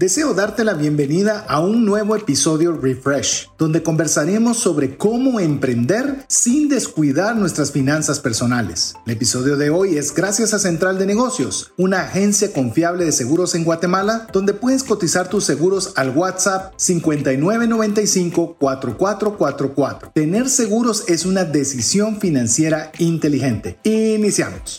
Deseo darte la bienvenida a un nuevo episodio Refresh, donde conversaremos sobre cómo emprender sin descuidar nuestras finanzas personales. El episodio de hoy es gracias a Central de Negocios, una agencia confiable de seguros en Guatemala, donde puedes cotizar tus seguros al WhatsApp 5995-4444. Tener seguros es una decisión financiera inteligente. Iniciamos.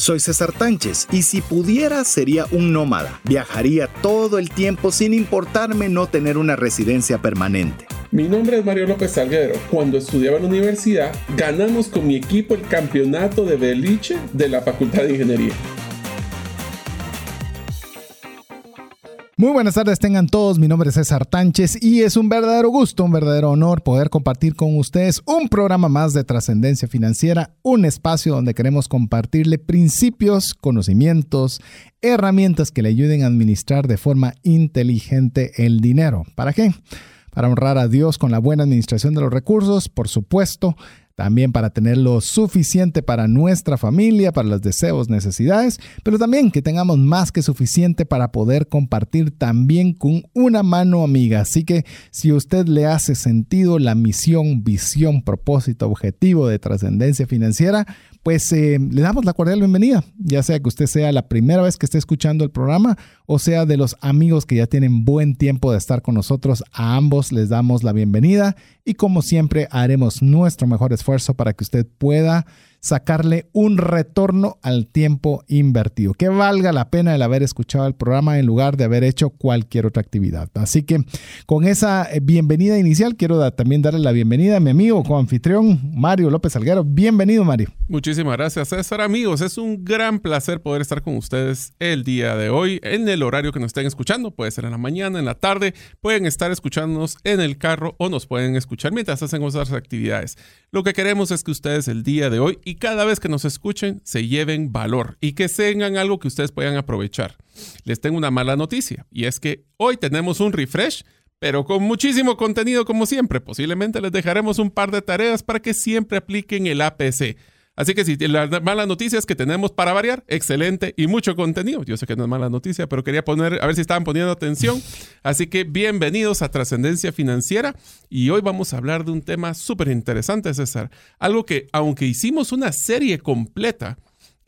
Soy César Tánchez y si pudiera sería un nómada. Viajaría todo el tiempo sin importarme no tener una residencia permanente. Mi nombre es Mario López Salguero. Cuando estudiaba en la universidad, ganamos con mi equipo el campeonato de beliche de la Facultad de Ingeniería. Muy buenas tardes, tengan todos. Mi nombre es César Tánchez y es un verdadero gusto, un verdadero honor poder compartir con ustedes un programa más de trascendencia financiera, un espacio donde queremos compartirle principios, conocimientos, herramientas que le ayuden a administrar de forma inteligente el dinero. ¿Para qué? para honrar a Dios con la buena administración de los recursos, por supuesto, también para tener lo suficiente para nuestra familia, para los deseos, necesidades, pero también que tengamos más que suficiente para poder compartir también con una mano amiga. Así que si usted le hace sentido la misión, visión, propósito, objetivo de trascendencia financiera, pues eh, le damos la cordial bienvenida, ya sea que usted sea la primera vez que esté escuchando el programa o sea de los amigos que ya tienen buen tiempo de estar con nosotros. A ambos les damos la bienvenida y como siempre haremos nuestro mejor esfuerzo para que usted pueda sacarle un retorno al tiempo invertido, que valga la pena el haber escuchado el programa en lugar de haber hecho cualquier otra actividad. Así que con esa eh, bienvenida inicial, quiero también darle la bienvenida a mi amigo, co-anfitrión Mario López Alguero. Bienvenido, Mario. Muchísimas gracias, César. Amigos, es un gran placer poder estar con ustedes el día de hoy en el horario que nos estén escuchando. Puede ser en la mañana, en la tarde, pueden estar escuchándonos en el carro o nos pueden escuchar mientras hacen otras actividades. Lo que queremos es que ustedes el día de hoy y cada vez que nos escuchen se lleven valor y que tengan algo que ustedes puedan aprovechar. Les tengo una mala noticia y es que hoy tenemos un refresh pero con muchísimo contenido como siempre. Posiblemente les dejaremos un par de tareas para que siempre apliquen el APC. Así que si la mala noticia es que tenemos para variar, excelente y mucho contenido. Yo sé que no es mala noticia, pero quería poner, a ver si estaban poniendo atención. Así que bienvenidos a Trascendencia Financiera y hoy vamos a hablar de un tema súper interesante, César. Algo que, aunque hicimos una serie completa,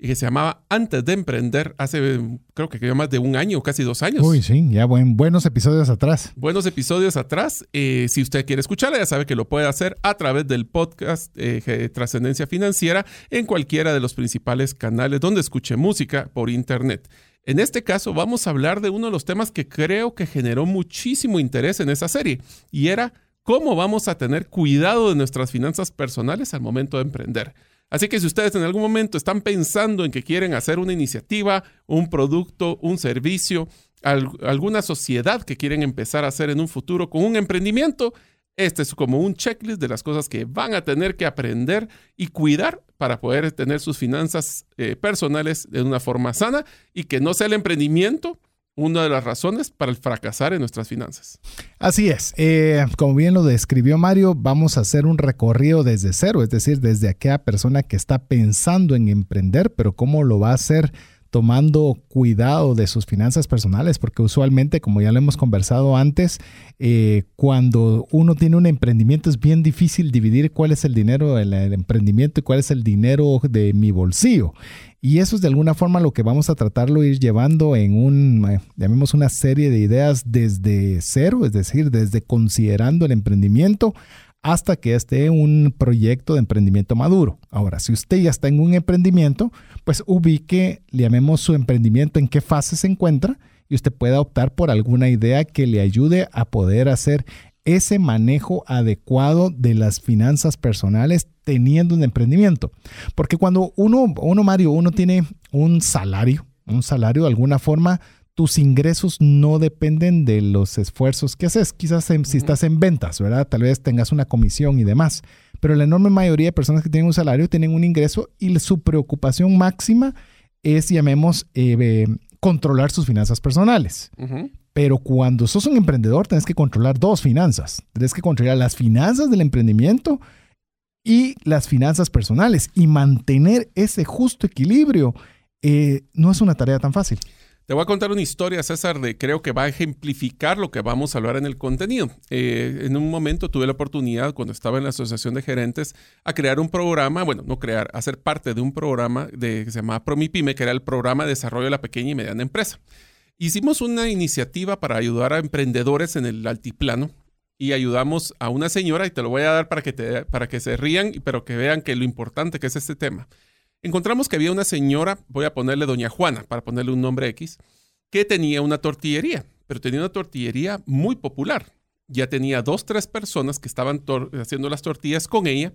y que se llamaba Antes de Emprender, hace creo que más de un año, casi dos años. Uy, sí, ya buen, buenos episodios atrás. Buenos episodios atrás. Eh, si usted quiere escucharla, ya sabe que lo puede hacer a través del podcast eh, Trascendencia Financiera en cualquiera de los principales canales donde escuche música por internet. En este caso vamos a hablar de uno de los temas que creo que generó muchísimo interés en esa serie y era cómo vamos a tener cuidado de nuestras finanzas personales al momento de emprender. Así que si ustedes en algún momento están pensando en que quieren hacer una iniciativa, un producto, un servicio, alguna sociedad que quieren empezar a hacer en un futuro con un emprendimiento, este es como un checklist de las cosas que van a tener que aprender y cuidar para poder tener sus finanzas eh, personales de una forma sana y que no sea el emprendimiento una de las razones para el fracasar en nuestras finanzas. Así es. Eh, como bien lo describió Mario, vamos a hacer un recorrido desde cero, es decir, desde aquella persona que está pensando en emprender, pero cómo lo va a hacer tomando cuidado de sus finanzas personales, porque usualmente, como ya lo hemos conversado antes, eh, cuando uno tiene un emprendimiento es bien difícil dividir cuál es el dinero del emprendimiento y cuál es el dinero de mi bolsillo. Y eso es de alguna forma lo que vamos a tratarlo ir llevando en un, eh, llamemos una serie de ideas desde cero, es decir, desde considerando el emprendimiento hasta que esté un proyecto de emprendimiento maduro. Ahora, si usted ya está en un emprendimiento, pues ubique, llamemos su emprendimiento en qué fase se encuentra y usted pueda optar por alguna idea que le ayude a poder hacer ese manejo adecuado de las finanzas personales teniendo un emprendimiento. Porque cuando uno, uno Mario, uno tiene un salario, un salario de alguna forma, tus ingresos no dependen de los esfuerzos que haces. Quizás si estás en ventas, ¿verdad? Tal vez tengas una comisión y demás. pero la enorme mayoría de personas que tienen un salario tienen un ingreso y su preocupación máxima es, llamemos, eh, controlar sus finanzas personales. Pero cuando sos un emprendedor, tenés que controlar dos finanzas. Tienes que controlar las finanzas del emprendimiento y las finanzas personales. Y mantener ese justo equilibrio eh, no es una tarea tan fácil. Te voy a contar una historia, César, de creo que va a ejemplificar lo que vamos a hablar en el contenido. Eh, en un momento tuve la oportunidad, cuando estaba en la Asociación de Gerentes, a crear un programa, bueno, no crear, a ser parte de un programa de, que se llamaba PromiPyme, que era el programa de desarrollo de la pequeña y mediana empresa. Hicimos una iniciativa para ayudar a emprendedores en el altiplano y ayudamos a una señora, y te lo voy a dar para que, te, para que se rían, pero que vean que lo importante que es este tema. Encontramos que había una señora, voy a ponerle doña Juana, para ponerle un nombre X, que tenía una tortillería, pero tenía una tortillería muy popular. Ya tenía dos, tres personas que estaban haciendo las tortillas con ella,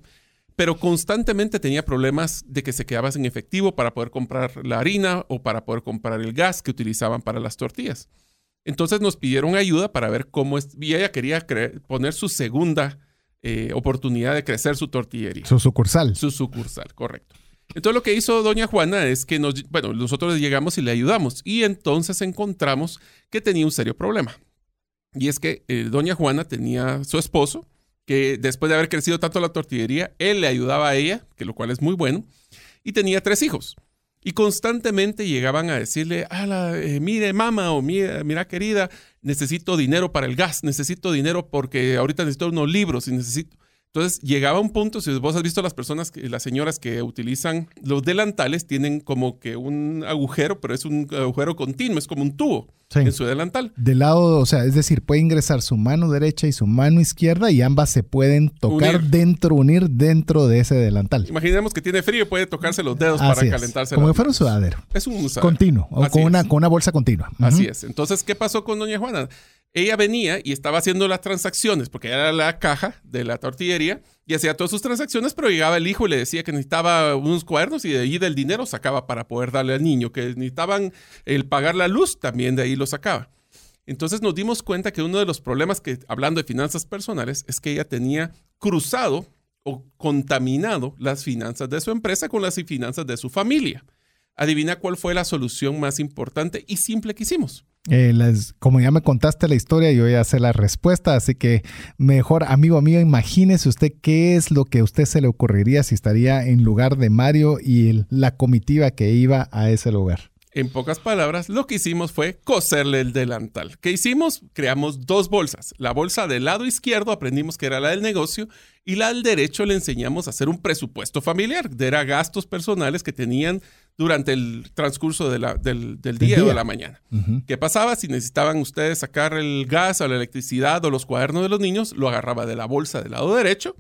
pero constantemente tenía problemas de que se quedaba sin efectivo para poder comprar la harina o para poder comprar el gas que utilizaban para las tortillas. Entonces nos pidieron ayuda para ver cómo es, y ella quería poner su segunda eh, oportunidad de crecer su tortillería. Su sucursal. Su sucursal, correcto. Entonces lo que hizo doña Juana es que nos, bueno, nosotros llegamos y le ayudamos y entonces encontramos que tenía un serio problema. Y es que eh, doña Juana tenía su esposo, que después de haber crecido tanto la tortillería, él le ayudaba a ella, que lo cual es muy bueno, y tenía tres hijos. Y constantemente llegaban a decirle, eh, mire mamá o mira, mira querida, necesito dinero para el gas, necesito dinero porque ahorita necesito unos libros y necesito... Entonces llegaba un punto, si vos has visto las personas, las señoras que utilizan los delantales, tienen como que un agujero, pero es un agujero continuo, es como un tubo en su delantal. De lado, o sea, es decir, puede ingresar su mano derecha y su mano izquierda y ambas se pueden tocar dentro, unir dentro de ese delantal. Imaginemos que tiene frío y puede tocarse los dedos para calentarse. Como si fuera un sudadero. Es un sudadero. Continuo, o con una, con una bolsa continua. Así es. Entonces, ¿qué pasó con doña Juana? Ella venía y estaba haciendo las transacciones, porque era la caja de la tortillería, y hacía todas sus transacciones, pero llegaba el hijo y le decía que necesitaba unos cuadernos y de ahí del dinero sacaba para poder darle al niño, que necesitaban el pagar la luz, también de ahí lo sacaba. Entonces nos dimos cuenta que uno de los problemas que, hablando de finanzas personales, es que ella tenía cruzado o contaminado las finanzas de su empresa con las finanzas de su familia. Adivina cuál fue la solución más importante y simple que hicimos. Eh, como ya me contaste la historia, yo ya sé la respuesta, así que mejor, amigo mío, imagínese usted qué es lo que a usted se le ocurriría si estaría en lugar de Mario y la comitiva que iba a ese lugar. En pocas palabras, lo que hicimos fue coserle el delantal. ¿Qué hicimos? Creamos dos bolsas. La bolsa del lado izquierdo aprendimos que era la del negocio y la del derecho le enseñamos a hacer un presupuesto familiar. Era gastos personales que tenían durante el transcurso del, día, o de la mañana. ¿Qué pasaba? Si necesitaban ustedes sacar el gas o la electricidad o los cuadernos de los niños, lo agarraba de la bolsa del lado derecho,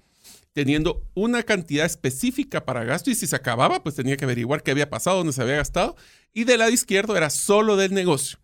teniendo una cantidad específica para gasto y si se acababa, pues tenía que averiguar qué había pasado, dónde se había gastado. Y del lado izquierdo era solo del negocio.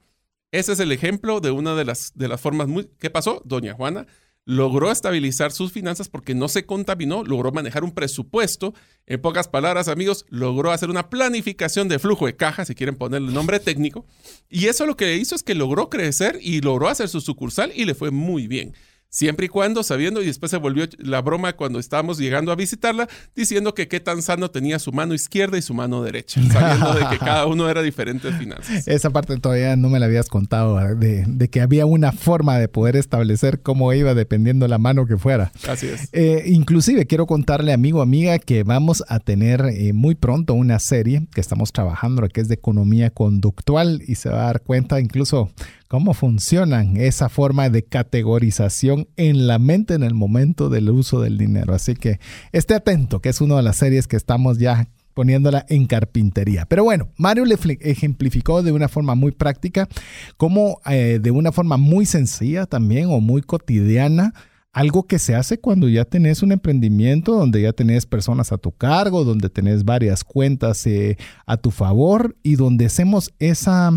Ese es el ejemplo de una de las, de las formas muy... ¿Qué pasó? Doña Juana logró estabilizar sus finanzas porque no se contaminó, logró manejar un presupuesto. En pocas palabras, amigos, logró hacer una planificación de flujo de caja, si quieren ponerle el nombre técnico. Y eso lo que hizo es que logró crecer y logró hacer su sucursal y le fue muy bien siempre y cuando sabiendo, y después se volvió la broma cuando estábamos llegando a visitarla, diciendo que qué tan sano tenía su mano izquierda y su mano derecha, sabiendo de que cada uno era diferente de finanzas. Esa parte todavía no me la habías contado, de, que había una forma de poder establecer cómo iba dependiendo la mano que fuera. Así es. Eh, inclusive quiero contarle, amigo, amiga, que vamos a tener eh, muy pronto una serie que estamos trabajando, que es de economía conductual y se va a dar cuenta incluso cómo funcionan esa forma de categorización en la mente en el momento del uso del dinero. Así que esté atento, que es una de las series que estamos ya poniéndola en carpintería. Pero bueno, Mario le ejemplificó de una forma muy práctica, como eh, de una forma muy sencilla también o muy cotidiana, algo que se hace cuando ya tenés un emprendimiento, donde ya tenés personas a tu cargo, donde tenés varias cuentas eh, a tu favor y donde hacemos esa,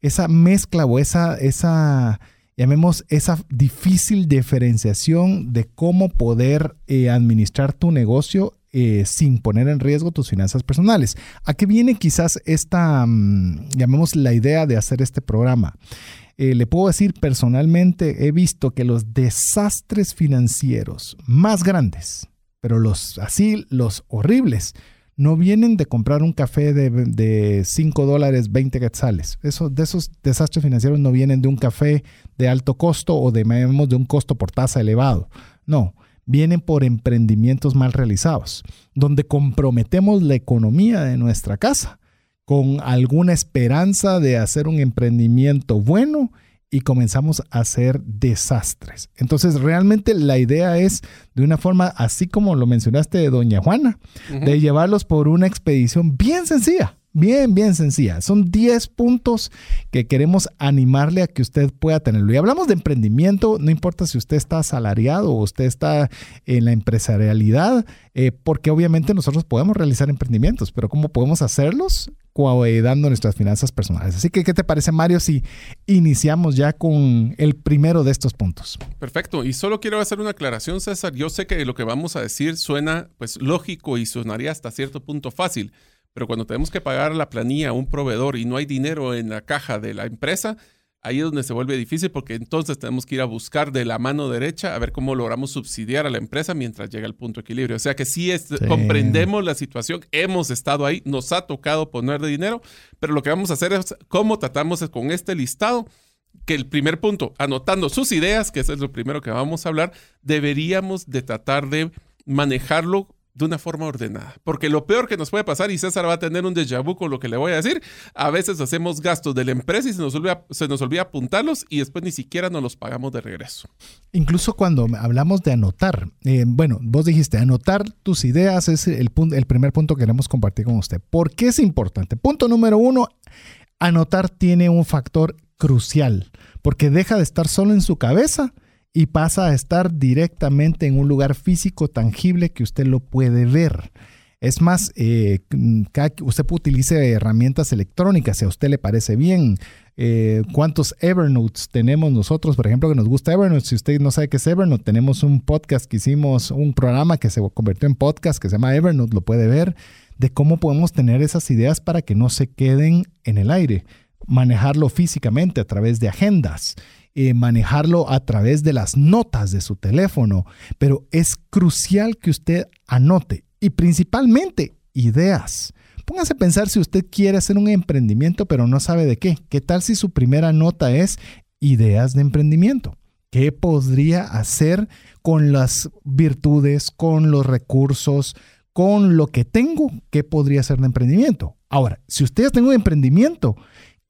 esa mezcla o esa, esa, llamemos, esa difícil diferenciación de cómo poder eh, administrar tu negocio eh, sin poner en riesgo tus finanzas personales. ¿A qué viene quizás esta, mm, llamemos la idea de hacer este programa? Eh, le puedo decir personalmente, he visto que los desastres financieros más grandes, pero los así, los horribles, no vienen de comprar un café de, 5 dólares 20 quetzales. De esos desastres financieros no vienen de un café de alto costo o de, de un costo por tasa elevado. No, vienen por emprendimientos mal realizados, donde comprometemos la economía de nuestra casa con alguna esperanza de hacer un emprendimiento bueno y comenzamos a hacer desastres. Entonces, realmente la idea es, de una forma, así como lo mencionaste de Doña Juana, de llevarlos por una expedición bien sencilla. Bien, bien sencilla. Son 10 puntos que queremos animarle a que usted pueda tenerlo. Y hablamos de emprendimiento, no importa si usted está asalariado o usted está en la empresarialidad, eh, porque obviamente nosotros podemos realizar emprendimientos, pero ¿cómo podemos hacerlos? Cuidando nuestras finanzas personales. Así que, ¿qué te parece, Mario, si iniciamos ya con el primero de estos puntos? Perfecto. Y solo quiero hacer una aclaración, César. Yo sé que lo que vamos a decir suena pues lógico y sonaría hasta cierto punto fácil. Pero cuando tenemos que pagar la planilla a un proveedor y no hay dinero en la caja de la empresa, ahí es donde se vuelve difícil porque entonces tenemos que ir a buscar de la mano derecha a ver cómo logramos subsidiar a la empresa mientras llega el punto de equilibrio. O sea que sí, comprendemos la situación, hemos estado ahí, nos ha tocado poner de dinero, pero lo que vamos a hacer es cómo tratamos con este listado que el primer punto, anotando sus ideas, que eso es lo primero que vamos a hablar, deberíamos de tratar de manejarlo de una forma ordenada. Porque lo peor que nos puede pasar, y César va a tener un déjà vu con lo que le voy a decir, a veces hacemos gastos de la empresa y se nos olvida, se nos olvida apuntarlos y después ni siquiera nos los pagamos de regreso. Incluso cuando hablamos de anotar, eh, bueno, vos dijiste, anotar tus ideas es el, el primer punto que queremos compartir con usted. ¿Por qué es importante? Punto número uno, anotar tiene un factor crucial, porque deja de estar solo en su cabeza y pasa a estar directamente en un lugar físico tangible que usted lo puede ver. Es más, eh, usted utilice herramientas electrónicas si a usted le parece bien. Eh, ¿Cuántos Evernotes tenemos nosotros? Por ejemplo, que nos gusta Evernote. Si usted no sabe qué es Evernote, tenemos un podcast que hicimos, un programa que se convirtió en podcast que se llama Evernote, lo puede ver, de cómo podemos tener esas ideas para que no se queden en el aire. Manejarlo físicamente a través de agendas eh, manejarlo a través de las notas de su teléfono, pero es crucial que usted anote y principalmente ideas. Póngase a pensar si usted quiere hacer un emprendimiento pero no sabe de qué. ¿Qué tal si su primera nota es ideas de emprendimiento? ¿Qué podría hacer con las virtudes, con los recursos, con lo que tengo? ¿Qué podría hacer de emprendimiento? Ahora, si usted tiene un emprendimiento,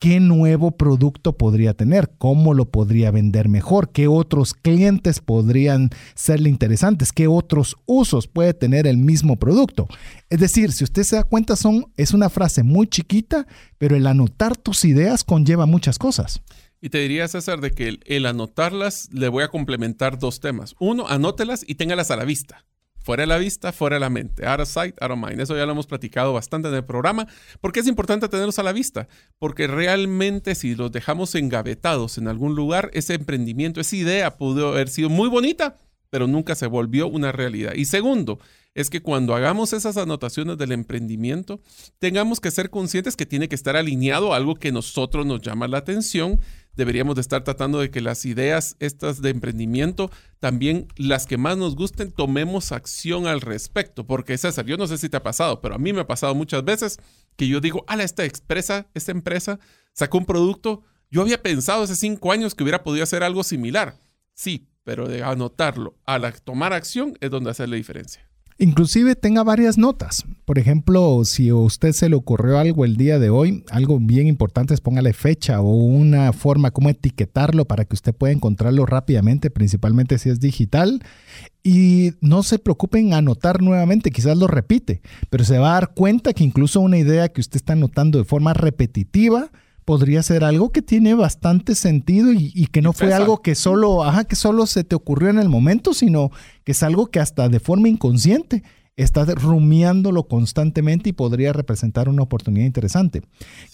qué nuevo producto podría tener, cómo lo podría vender mejor, qué otros clientes podrían serle interesantes, qué otros usos puede tener el mismo producto. Es decir, si usted se da cuenta, son, es una frase muy chiquita, pero el anotar tus ideas conlleva muchas cosas. Y te diría, César, de que el, anotarlas le voy a complementar dos temas. Uno, anótelas y téngalas a la vista. Fuera de la vista, fuera de la mente. Out of sight, out of mind. Eso ya lo hemos platicado bastante en el programa. ¿Por qué es importante tenerlos a la vista? Porque realmente si los dejamos engavetados en algún lugar, ese emprendimiento, esa idea pudo haber sido muy bonita, pero nunca se volvió una realidad. Y segundo, es que cuando hagamos esas anotaciones del emprendimiento, tengamos que ser conscientes que tiene que estar alineado a algo que nosotros nos llama la atención deberíamos de estar tratando de que las ideas estas de emprendimiento, también las que más nos gusten, tomemos acción al respecto. Porque César, yo no sé si te ha pasado, pero a mí me ha pasado muchas veces que yo digo, ala, esta expresa, esta empresa sacó un producto, yo había pensado hace cinco años que hubiera podido hacer algo similar. Sí, pero de anotarlo a la, tomar acción es donde hace la diferencia. Inclusive tenga varias notas. Por ejemplo, si a usted se le ocurrió algo el día de hoy, algo bien importante es póngale fecha o una forma como etiquetarlo para que usted pueda encontrarlo rápidamente, principalmente si es digital. Y no se preocupe en anotar nuevamente, quizás lo repite, pero se va a dar cuenta que incluso una idea que usted está anotando de forma repetitiva, podría ser algo que tiene bastante sentido y, que no fue algo que solo, ajá, que solo se te ocurrió en el momento, sino que es algo que hasta de forma inconsciente estás rumiándolo constantemente y podría representar una oportunidad interesante.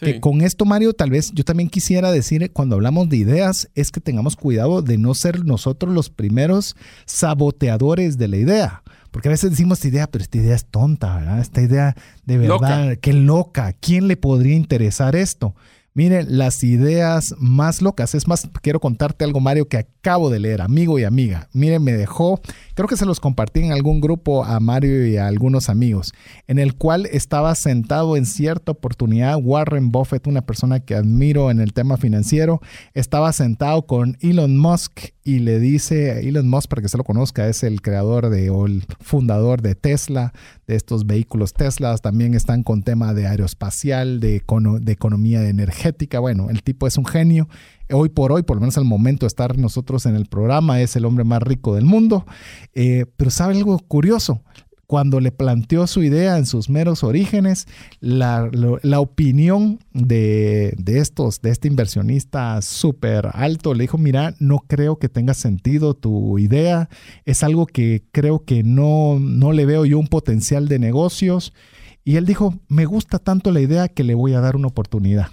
Que con esto, Mario, tal vez yo también quisiera decir, cuando hablamos de ideas, es que tengamos cuidado de no ser nosotros los primeros saboteadores de la idea. Porque a veces decimos esta idea, pero esta idea es tonta, ¿verdad? Esta idea de verdad, qué loca. ¿Quién le podría interesar esto? Miren, las ideas más locas. Es más, quiero contarte algo, Mario, que acabo de leer, amigo y amiga. Miren, me dejó, creo que se los compartí en algún grupo a Mario y a algunos amigos, en el cual estaba sentado en cierta oportunidad Warren Buffett, una persona que admiro en el tema financiero, estaba sentado con Elon Musk y le dice, Elon Musk, para que se lo conozca, es el creador de, o el fundador de Tesla, de estos vehículos Tesla, también están con tema de aeroespacial, de, de economía energética, bueno, el tipo es un genio. Hoy por hoy, por lo menos al momento de estar nosotros en el programa, es el hombre más rico del mundo. Eh, pero sabe algo curioso, cuando le planteó su idea en sus meros orígenes, la, opinión de, estos, de este inversionista súper alto, le dijo, mira, no creo que tenga sentido tu idea, es algo que creo que no, no le veo yo un potencial de negocios. Y él dijo, me gusta tanto la idea que le voy a dar una oportunidad.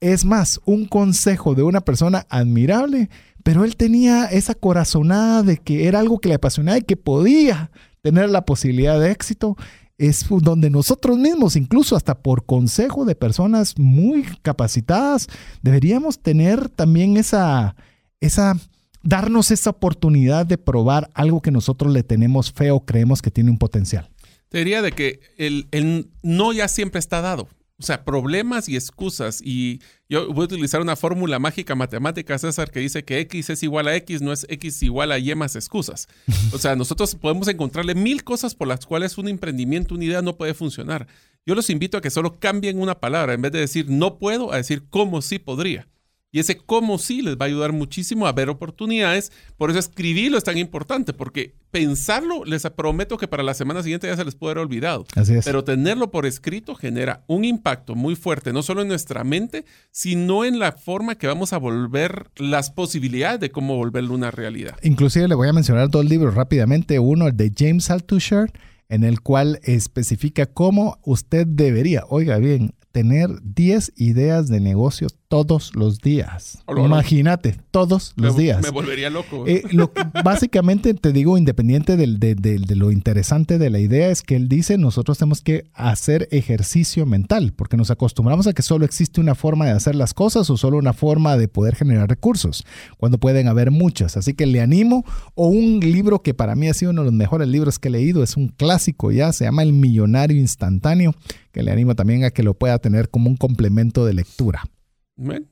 Es más, un consejo de una persona admirable, pero él tenía esa corazonada de que era algo que le apasionaba y que podía tener la posibilidad de éxito, es donde nosotros mismos, incluso hasta por consejo de personas muy capacitadas, deberíamos tener también esa, esa, darnos esa oportunidad de probar algo que nosotros le tenemos fe o creemos que tiene un potencial. Te diría de que el, el no ya siempre está dado. O sea, problemas y excusas. Y yo voy a utilizar una fórmula mágica matemática, César, que dice que X es igual a X, no es X igual a Y más excusas. O sea, nosotros podemos encontrarle mil cosas por las cuales un emprendimiento, una idea no puede funcionar. Yo los invito a que solo cambien una palabra. En vez de decir no puedo, a decir cómo sí podría. Y ese cómo sí les va a ayudar muchísimo a ver oportunidades. Por eso escribirlo es tan importante, porque pensarlo, les prometo que para la semana siguiente ya se les puede haber olvidado. Así es. Pero tenerlo por escrito genera un impacto muy fuerte, no solo en nuestra mente, sino en la forma que vamos a volver las posibilidades de cómo volverlo una realidad. Inclusive le voy a mencionar dos libros rápidamente. Uno, el de James Altucher, en el cual especifica cómo usted debería, oiga bien, tener 10 ideas de negocio todos los días. Imagínate, todos los días. Me volvería loco. Eh, básicamente te digo, independiente de, de, lo interesante de la idea, es que él dice, nosotros tenemos que hacer ejercicio mental, porque nos acostumbramos a que solo existe una forma de hacer las cosas o solo una forma de poder generar recursos, cuando pueden haber muchas. Así que le animo, o un libro que para mí ha sido uno de los mejores libros que he leído, es un clásico ya, se llama El Millonario Instantáneo, que le animo también a que lo pueda tener como un complemento de lectura.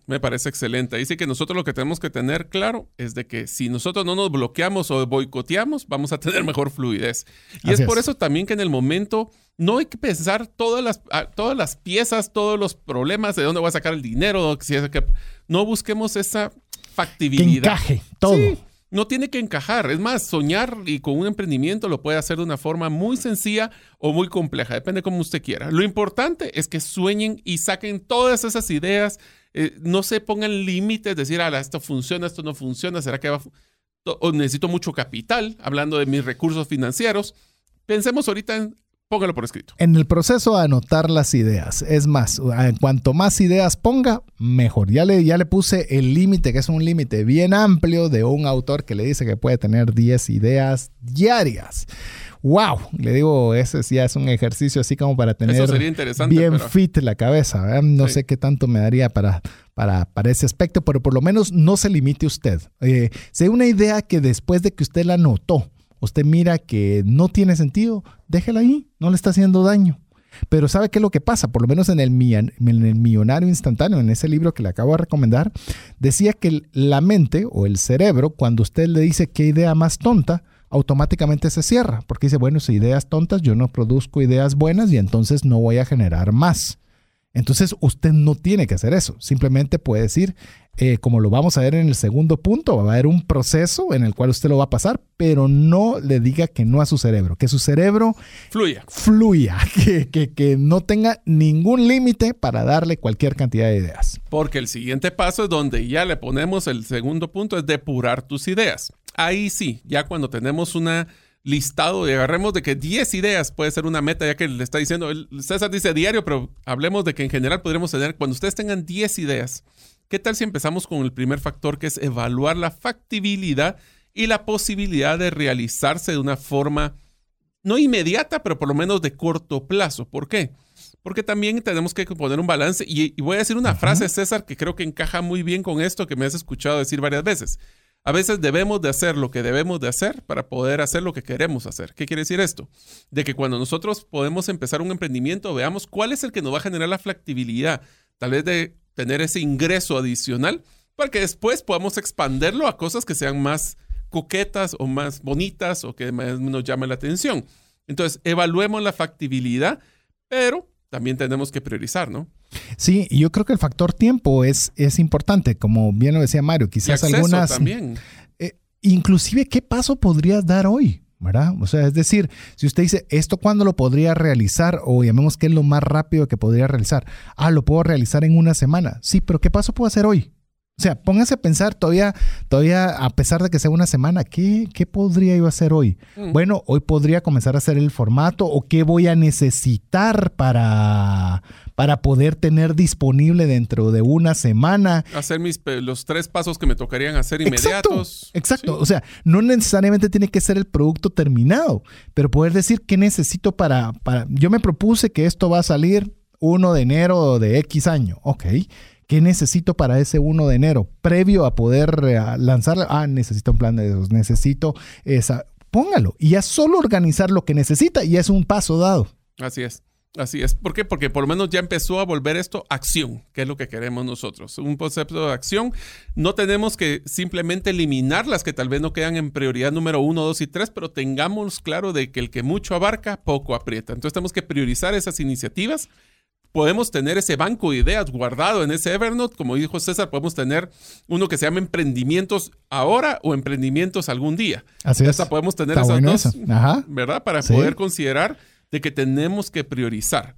Me parece excelente. Dice que nosotros lo que tenemos que tener claro es de que si nosotros no nos bloqueamos o boicoteamos, vamos a tener mejor fluidez. Y es por eso también que en el momento no hay que pensar todas las, ah, todas las piezas, todos los problemas, de dónde voy a sacar el dinero, si es que no busquemos esa factibilidad. Que encaje todo. No tiene que encajar. Es más, soñar y con un emprendimiento lo puede hacer de una forma muy sencilla o muy compleja, depende como usted quiera. Lo importante es que sueñen y saquen todas esas ideas eh, no se pongan límites, decir, ah, esto funciona, esto no funciona, ¿será que va o necesito mucho capital? Hablando de mis recursos financieros. Pensemos ahorita en Póngalo por escrito. En el proceso de anotar las ideas. Es más, cuanto más ideas ponga, mejor. Ya le, ya le puse el límite, que es un límite bien amplio de un autor que le dice que puede tener 10 ideas diarias wow, le digo, ese ya es un ejercicio así como para tener bien fit la cabeza. No sé qué tanto me daría para, para, para, ese aspecto, pero por lo menos no se limite usted. Eh, si hay una idea que después de que usted la notó, usted mira que no tiene sentido, déjela ahí, no le está haciendo daño. Pero ¿sabe qué es lo que pasa? Por lo menos en el, millonario instantáneo, en ese libro que le acabo de recomendar, decía que la mente o el cerebro, cuando usted le dice qué idea más tonta, automáticamente se cierra, porque dice, bueno, si ideas tontas, yo no produzco ideas buenas y entonces no voy a generar más. Entonces usted no tiene que hacer eso, simplemente puede decir, eh, como lo vamos a ver en el segundo punto, va a haber un proceso en el cual usted lo va a pasar, pero no le diga que no a su cerebro, que su cerebro fluya, fluya que, que, que no tenga ningún límite para darle cualquier cantidad de ideas. Porque el siguiente paso es donde ya le ponemos el segundo punto, es depurar tus ideas. Ahí sí, ya cuando tenemos una listado y agarremos de que 10 ideas puede ser una meta, ya que le está diciendo, César dice diario, pero hablemos de que en general podríamos tener, cuando ustedes tengan 10 ideas, ¿qué tal si empezamos con el primer factor que es evaluar la factibilidad y la posibilidad de realizarse de una forma no inmediata, pero por lo menos de corto plazo? ¿Por qué? porque también tenemos que poner un balance. Y, voy a decir una frase, César, que creo que encaja muy bien con esto que me has escuchado decir varias veces. A veces debemos de hacer lo que debemos de hacer para poder hacer lo que queremos hacer. ¿Qué quiere decir esto? De que cuando nosotros podemos empezar un emprendimiento, veamos cuál es el que nos va a generar la flexibilidad, tal vez de tener ese ingreso adicional, para que después podamos expanderlo a cosas que sean más coquetas o más bonitas o que más nos llamen la atención. Entonces, evaluemos la factibilidad, pero también tenemos que priorizar, ¿no? Sí, yo creo que el factor tiempo es, es importante, como bien lo decía Mario, quizás algunas... También. Eh, inclusive, ¿qué paso podrías dar hoy? ¿verdad? O sea, es decir, si usted dice, ¿esto cuándo lo podría realizar? O llamemos que es lo más rápido que podría realizar. Ah, lo puedo realizar en una semana. Sí, pero ¿qué paso puedo hacer hoy? O sea, póngase a pensar todavía, todavía a pesar de que sea una semana, ¿qué, qué podría yo hacer hoy? Mm. Bueno, hoy podría comenzar a hacer el formato o qué voy a necesitar para, para poder tener disponible dentro de una semana. Hacer mis, los tres pasos que me tocarían hacer inmediatos. Exacto, o sea, no necesariamente tiene que ser el producto terminado, pero poder decir qué necesito para, para... Yo me propuse que esto va a salir 1 de enero de X año, ok. ¿Qué necesito para ese 1 de enero? Previo a poder eh, lanzar, ah, necesito un plan de dedos, necesito esa. Póngalo y ya solo organizar lo que necesita y es un paso dado. Así es. Así es. ¿Por qué? Porque por lo menos ya empezó a volver esto acción, que es lo que queremos nosotros. Un concepto de acción. No tenemos que simplemente eliminar las que tal vez no quedan en prioridad número uno, dos y tres, pero tengamos claro de que el que mucho abarca, poco aprieta. Entonces tenemos que priorizar esas iniciativas podemos tener ese banco de ideas guardado en ese Evernote. Como dijo César, podemos tener uno que se llama emprendimientos ahora o emprendimientos algún día. Así es. podemos tener esas dos, ¿verdad? Para poder considerar de que tenemos que priorizar.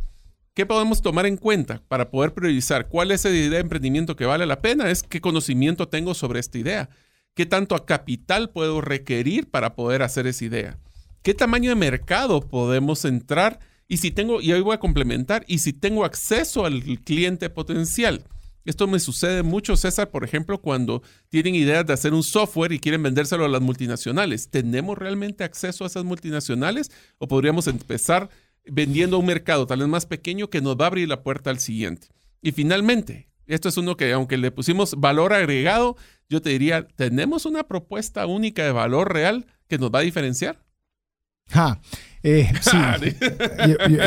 ¿Qué podemos tomar en cuenta para poder priorizar cuál es esa idea de emprendimiento que vale la pena? Es qué conocimiento tengo sobre esta idea. ¿Qué tanto capital puedo requerir para poder hacer esa idea? ¿Qué tamaño de mercado podemos entrar? Y si tengo, y hoy voy a complementar, y si tengo acceso al cliente potencial. Esto me sucede mucho, César, por ejemplo, cuando tienen ideas de hacer un software y quieren vendérselo a las multinacionales. ¿Tenemos realmente acceso a esas multinacionales o podríamos empezar vendiendo a un mercado tal vez más pequeño que nos va a abrir la puerta al siguiente? Y finalmente, esto es uno que aunque le pusimos valor agregado, yo te diría, ¿tenemos una propuesta única de valor real que nos va a diferenciar? Ja, eh, sí.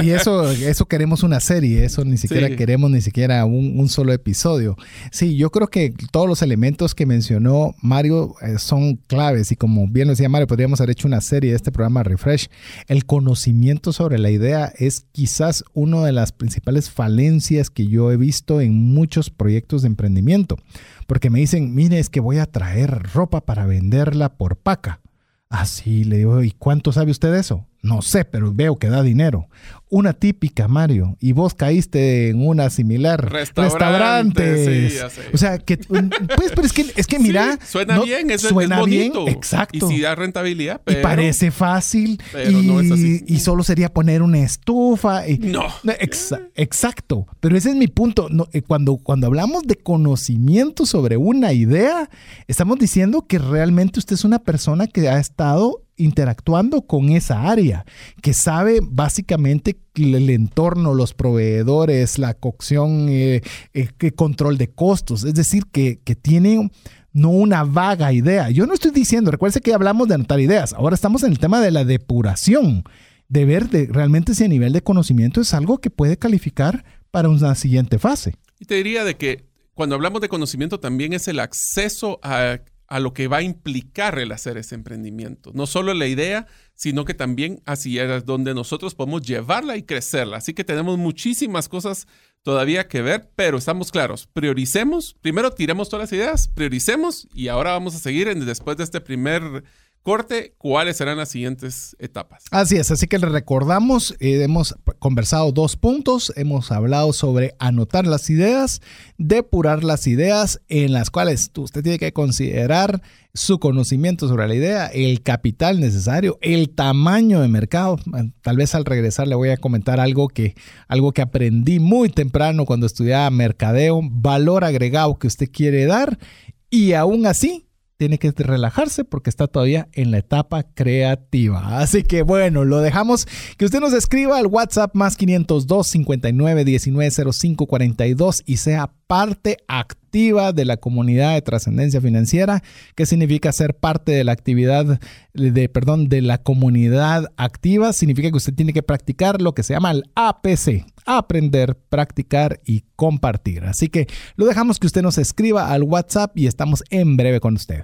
y, eso, eso queremos una serie, eso ni siquiera queremos ni siquiera un, solo episodio. Sí, yo creo que todos los elementos que mencionó Mario eh, son claves y como bien lo decía Mario, podríamos haber hecho una serie de este programa Refresh. El conocimiento sobre la idea es quizás una de las principales falencias que yo he visto en muchos proyectos de emprendimiento, porque me dicen, mire, es que voy a traer ropa para venderla por paca. Así le digo, ¿y cuánto sabe usted de eso? No sé, pero veo que da dinero. Una típica, Mario, y vos caíste en una similar. Restaurante. o sea, que, pues, pero es que, es que mira. suena bien, es, suena bonito. Bien, exacto. Y si da rentabilidad, pero. Y parece fácil. Pero y, no es así. Y solo sería poner una estufa. Y, no. exacto. Pero ese es mi punto. Eh, cuando, cuando hablamos de conocimiento sobre una idea, estamos diciendo que realmente usted es una persona que ha estado interactuando con esa área, que sabe básicamente el entorno, los proveedores, la cocción, eh, eh control de costos, es decir, que, que tiene no una vaga idea. Yo no estoy diciendo, recuerde que hablamos de anotar ideas, ahora estamos en el tema de la depuración, de ver realmente si a nivel de conocimiento es algo que puede calificar para una siguiente fase. Y te diría de que cuando hablamos de conocimiento también es el acceso a a lo que va a implicar el hacer ese emprendimiento. No solo la idea, sino que también hacia donde nosotros podemos llevarla y crecerla. Así que tenemos muchísimas cosas todavía que ver, pero estamos claros. Prioricemos, primero tiremos todas las ideas, prioricemos y ahora vamos a seguir después de este primer corte, cuáles serán las siguientes etapas. Así es, así que le recordamos, eh, hemos conversado dos puntos, hemos hablado sobre anotar las ideas, depurar las ideas en las cuales usted tiene que considerar su conocimiento sobre la idea, el capital necesario, el tamaño de mercado. Tal vez al regresar le voy a comentar algo que, algo que aprendí muy temprano cuando estudiaba mercadeo, valor agregado que usted quiere dar y aún así tiene que relajarse porque está todavía en la etapa creativa. Así que bueno, lo dejamos que usted nos escriba al WhatsApp más 502 59 19 05 42 y sea parte activa de la comunidad de trascendencia financiera, que significa ser parte de la actividad de, perdón, de la comunidad activa, significa que usted tiene que practicar lo que se llama el APC, aprender, practicar y compartir. Así que lo dejamos que usted nos escriba al WhatsApp y estamos en breve con usted.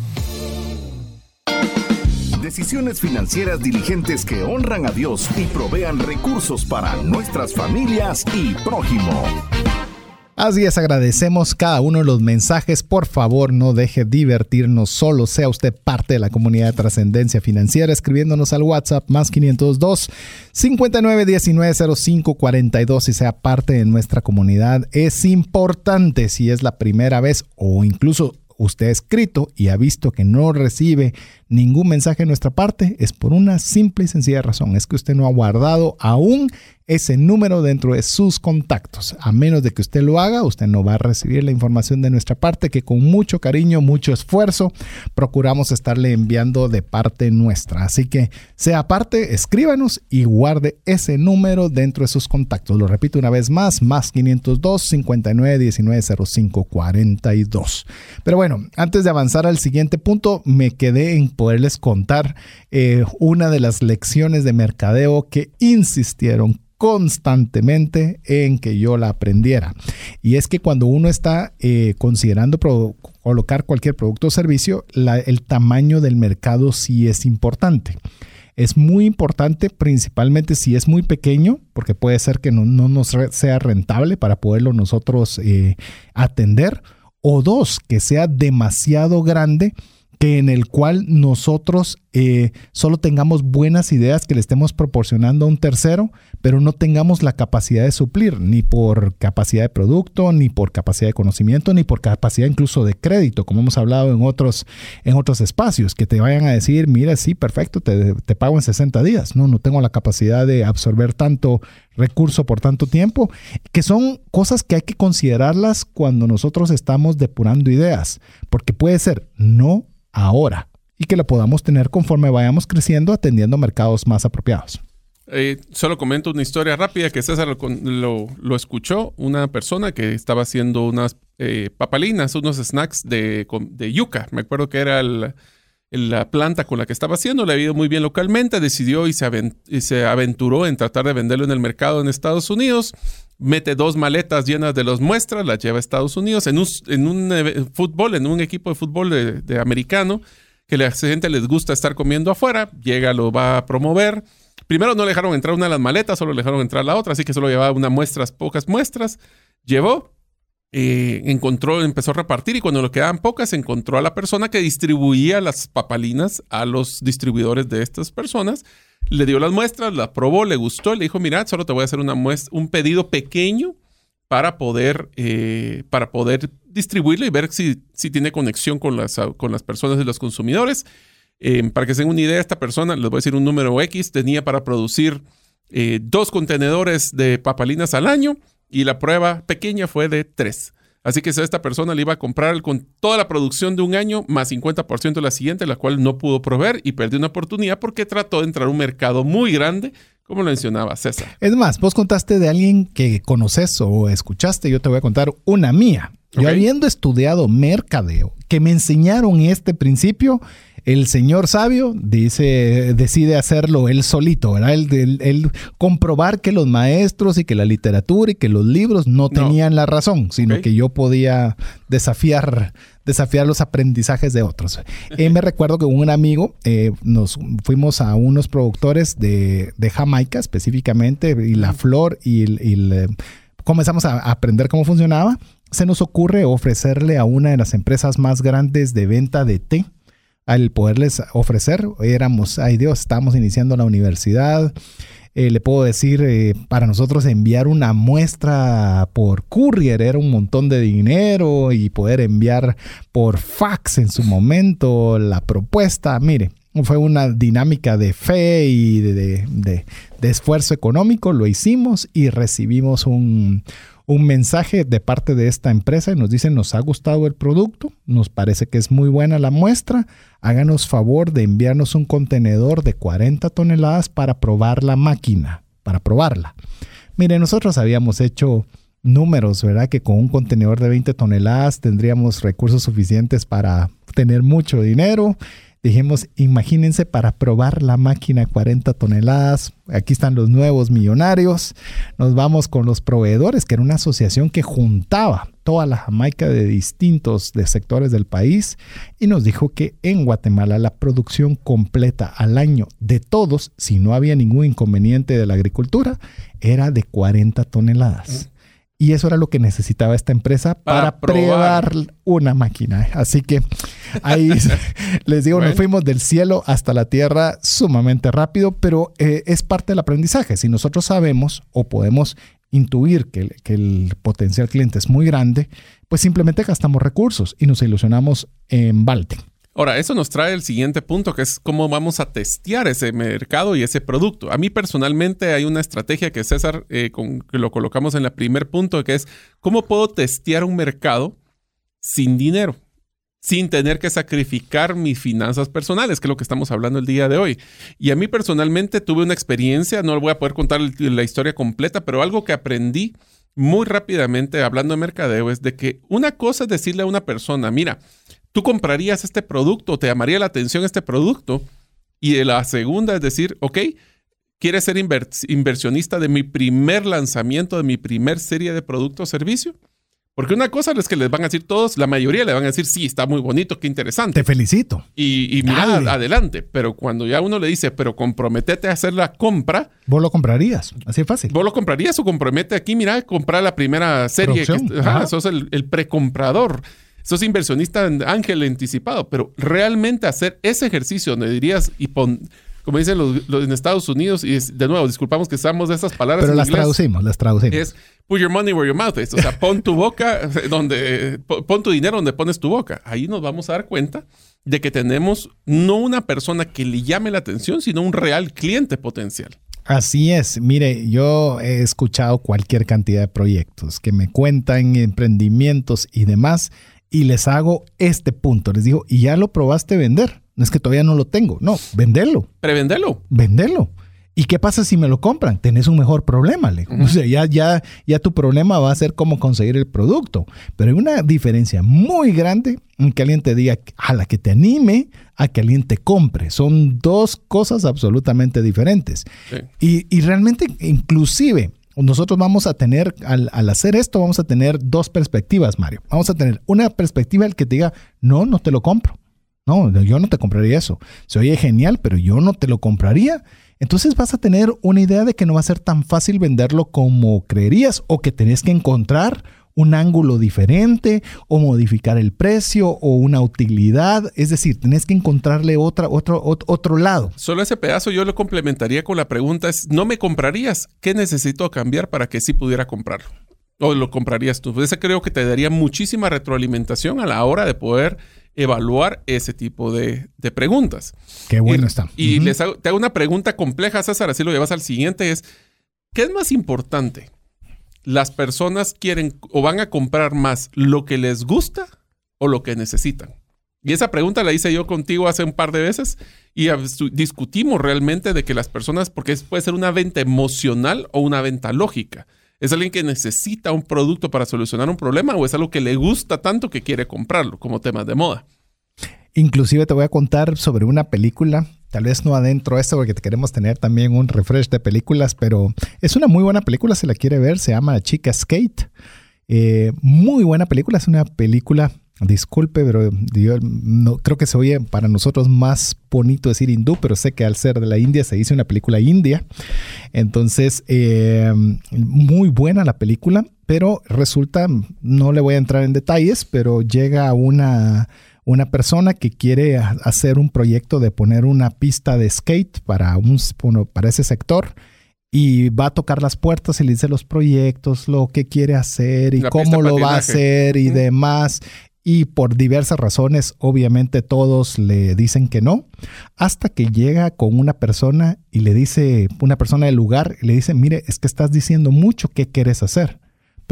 Decisiones financieras diligentes que honran a Dios y provean recursos para nuestras familias y prójimo. Así es, agradecemos cada uno de los mensajes. Por favor, no deje divertirnos solo. Sea usted parte de la comunidad de trascendencia financiera escribiéndonos al WhatsApp más 502 5919 05 42 y sea parte de nuestra comunidad. Es importante si es la primera vez o incluso usted ha escrito y ha visto que no recibe ningún mensaje de nuestra parte, es por una simple y sencilla razón. Es que usted no ha guardado aún ese número dentro de sus contactos. A menos de que usted lo haga, usted no va a recibir la información de nuestra parte que con mucho cariño, mucho esfuerzo, procuramos estarle enviando de parte nuestra. Así que sea parte, escríbanos y guarde ese número dentro de sus contactos. Lo repito una vez más, más 502 59 19 05 42. Pero bueno, antes de avanzar al siguiente punto, me quedé en poderles contar eh, una de las lecciones de mercadeo que insistieron constantemente en que yo la aprendiera. Y es que cuando uno está eh, considerando colocar cualquier producto o servicio, el tamaño del mercado sí es importante. Es muy importante principalmente si es muy pequeño, porque puede ser que no, nos sea rentable para poderlo nosotros eh, atender. O dos, que sea demasiado grande que en el cual nosotros eh, solo tengamos buenas ideas que le estemos proporcionando a un tercero, pero no tengamos la capacidad de suplir, ni por capacidad de producto, ni por capacidad de conocimiento, ni por capacidad incluso de crédito, como hemos hablado en otros, en otros espacios, que te vayan a decir, mira, sí, perfecto, te, te pago en 60 días. No, no tengo la capacidad de absorber tanto recurso por tanto tiempo, que son cosas que hay que considerarlas cuando nosotros estamos depurando ideas, porque puede ser no ahora y que lo podamos tener conforme vayamos creciendo atendiendo mercados más apropiados. Eh, solo comento una historia rápida que César lo, lo, escuchó, una persona que estaba haciendo unas eh, papalinas, unos snacks de, yuca. Me acuerdo que era la planta con la que estaba haciendo, le había ido muy bien localmente, decidió y se, aventuró en tratar de venderlo en el mercado en Estados Unidos mete dos maletas llenas de las muestras, las lleva a Estados Unidos en un, fútbol, en un equipo de fútbol de, americano, que la gente les gusta estar comiendo afuera, llega, lo va a promover. Primero no le dejaron entrar una de las maletas, solo le dejaron entrar la otra, así que solo llevaba unas muestras, pocas muestras. Llevó, eh, encontró, empezó a repartir y cuando le quedaban pocas, encontró a la persona que distribuía las papalinas a los distribuidores de estas personas le dio las muestras, la probó, le gustó, le dijo, mira, solo te voy a hacer una un pedido pequeño para poder, eh, para poder distribuirlo y ver si, si tiene conexión con las, con las personas y los consumidores. Em, para que se den una idea, esta persona, les voy a decir un número X, tenía para producir eh, dos contenedores de papalinas al año y la prueba pequeña fue de tres. Así que esta persona le iba a comprar con toda la producción de un año más 50% de la siguiente, la cual no pudo proveer y perdió una oportunidad porque trató de entrar a un mercado muy grande, como lo mencionaba César. Es más, vos contaste de alguien que conoces o escuchaste, yo te voy a contar una mía. Yo habiendo estudiado mercadeo, que me enseñaron este principio, el señor sabio dice, decide hacerlo él solito, ¿verdad? Él, comprobar que los maestros y que la literatura y que los libros no, tenían la razón, sino que yo podía desafiar desafiar los aprendizajes de otros. Eh, me recuerdo que un amigo, eh, nos fuimos a unos productores de, Jamaica específicamente, y la flor, y, comenzamos a aprender cómo funcionaba. Se nos ocurre ofrecerle a una de las empresas más grandes de venta de té, al poderles ofrecer, éramos, ay Dios, estábamos iniciando la universidad, eh, le puedo decir, eh, para nosotros enviar una muestra por courier era un montón de dinero y poder enviar por fax en su momento la propuesta, mire, fue una dinámica de fe y de, de esfuerzo económico, lo hicimos y recibimos un, un mensaje de parte de esta empresa y nos dicen nos ha gustado el producto, nos parece que es muy buena la muestra, háganos favor de enviarnos un contenedor de 40 toneladas para probar la máquina, para probarla. Mire, nosotros habíamos hecho números, ¿verdad? Que con un contenedor de 20 toneladas tendríamos recursos suficientes para tener mucho dinero Dijimos, imagínense para probar la máquina 40 toneladas. Aquí están los nuevos millonarios. Nos vamos con los proveedores, que era una asociación que juntaba toda la Jamaica de distintos de sectores del país y nos dijo que en Guatemala la producción completa al año de todos, si no había ningún inconveniente de la agricultura, era de 40 toneladas. Y eso era lo que necesitaba esta empresa para, probar. una máquina. Así que ahí les digo, nos fuimos del cielo hasta la tierra sumamente rápido, pero eh, es parte del aprendizaje. Si nosotros sabemos o podemos intuir que, que el potencial cliente es muy grande, pues simplemente gastamos recursos y nos ilusionamos en balde. Ahora, eso nos trae el siguiente punto, que es cómo vamos a testear ese mercado y ese producto. A mí personalmente hay una estrategia que César, eh, con, que lo colocamos en el primer punto, que es cómo puedo testear un mercado sin dinero, sin tener que sacrificar mis finanzas personales, que es lo que estamos hablando el día de hoy. Y a mí personalmente tuve una experiencia, no voy a poder contar la historia completa, pero algo que aprendí muy rápidamente hablando de mercadeo es de que una cosa es decirle a una persona, mira, tú comprarías este producto, te llamaría la atención este producto. Y la segunda es decir, ok, ¿quieres ser inversionista de mi primer lanzamiento, de mi primer serie de producto o servicio? Porque una cosa es que les van a decir todos, la mayoría le van a decir, sí, está muy bonito, qué interesante. Te felicito. Y, y mira, adelante. Pero cuando ya uno le dice, pero comprometete a hacer la compra. Vos lo comprarías, así es fácil. Vos lo comprarías o compromete aquí, mira, comprar la primera serie. Que, ajá, sos el, el precomprador sos inversionista ángel anticipado, pero realmente hacer ese ejercicio donde dirías y pon, como dicen los, en Estados Unidos, y de nuevo, disculpamos que usamos esas palabras. Pero las traducimos, las traducimos. Es put your money where your mouth is. O sea, pon tu boca donde, pon tu dinero donde pones tu boca. Ahí nos vamos a dar cuenta de que tenemos no una persona que le llame la atención, sino un real cliente potencial. Así es. Mire, yo he escuchado cualquier cantidad de proyectos que me cuentan emprendimientos y demás y les hago este punto. Les digo, ¿y ya lo probaste vender? No es que todavía no lo tengo. No, venderlo. Prevenderlo. Venderlo. ¿Y qué pasa si me lo compran? Tenés un mejor problema, le. O sea, ya, ya, ya tu problema va a ser cómo conseguir el producto. Pero hay una diferencia muy grande en que alguien te diga a la que te anime a que alguien te compre. Son dos cosas absolutamente diferentes. Y, y realmente, inclusive, nosotros vamos a tener, al, hacer esto, vamos a tener dos perspectivas, Mario. Vamos a tener una perspectiva el que te diga, no, no te lo compro. No, yo no te compraría eso. Se oye genial, pero yo no te lo compraría. Entonces vas a tener una idea de que no va a ser tan fácil venderlo como creerías o que tenés que encontrar un ángulo diferente o modificar el precio o una utilidad. Es decir, tenés que encontrarle otra, otro, otro lado. Solo ese pedazo yo lo complementaría con la pregunta es, ¿no me comprarías? ¿Qué necesito cambiar para que sí pudiera comprarlo? ¿O lo comprarías tú? Ese creo que te daría muchísima retroalimentación a la hora de poder evaluar ese tipo de, preguntas. Qué bueno está. Y les te hago una pregunta compleja, César, así lo llevas al siguiente, es, ¿qué es más importante? Las personas quieren o van a comprar más lo que les gusta o lo que necesitan. Y esa pregunta la hice yo contigo hace un par de veces y discutimos realmente de que las personas, porque puede ser una venta emocional o una venta lógica. ¿Es alguien que necesita un producto para solucionar un problema o es algo que le gusta tanto que quiere comprarlo como tema de moda? Inclusive te voy a contar sobre una película, tal vez no adentro esto porque te queremos tener también un refresh de películas, pero es una muy buena película, si la quiere ver, se llama Chica Skate. Eh, muy buena película, es una película Disculpe, pero yo no, creo que se oye para nosotros más bonito decir hindú, pero sé que al ser de la India se dice una película india. Entonces, eh, muy buena la película, pero resulta, no le voy a entrar en detalles, pero llega una, una persona que quiere hacer un proyecto de poner una pista de skate para, un, para ese sector y va a tocar las puertas y le dice los proyectos, lo que quiere hacer y cómo lo va a hacer y demás. Y por diversas razones obviamente todos le dicen que no, hasta que llega con una persona y le dice, una persona del lugar, y le dice, mire, es que estás diciendo mucho qué quieres hacer,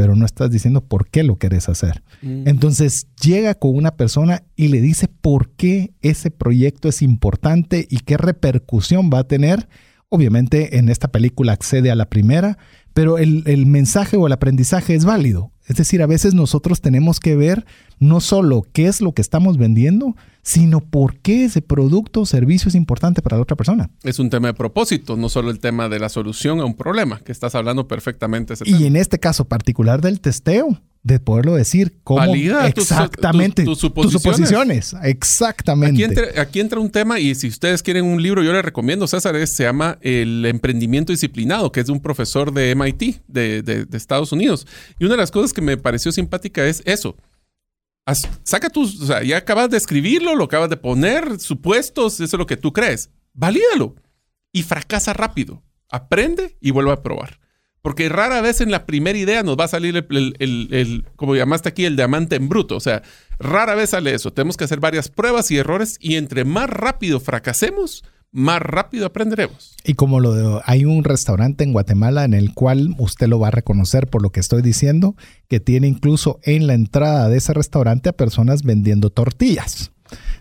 pero no estás diciendo por qué lo quieres hacer. Mm. Entonces llega con una persona y le dice por qué ese proyecto es importante y qué repercusión va a tener. Obviamente en esta película accede a la primera, pero el, el mensaje o el aprendizaje es válido. Es decir, a veces nosotros tenemos que ver no solo qué es lo que estamos vendiendo, sino por qué ese producto o servicio es importante para la otra persona. Es un tema de propósito, no solo el tema de la solución a un problema, que estás hablando perfectamente. Ese y en este caso particular del testeo, de poderlo decir cómo exactamente tus, suposiciones. Exactamente. Aquí entra, aquí entra, un tema y si ustedes quieren un libro, yo les recomiendo, César, se llama El emprendimiento disciplinado, que es de un profesor de MIT de, de, de Estados Unidos. Y una de las cosas que me pareció simpática es eso saca tus, o sea, ya acabas de escribirlo, lo acabas de poner, supuestos, eso es lo que tú crees. Valídalo y fracasa rápido. Aprende y vuelve a probar. Porque rara vez en la primera idea nos va a salir el, el, como llamaste aquí, el diamante en bruto. O sea, rara vez sale eso. Tenemos que hacer varias pruebas y errores y entre más rápido fracasemos, más rápido aprenderemos. Y como lo de, hay un restaurante en Guatemala en el cual usted lo va a reconocer por lo que estoy diciendo, que tiene incluso en la entrada de ese restaurante a personas vendiendo tortillas.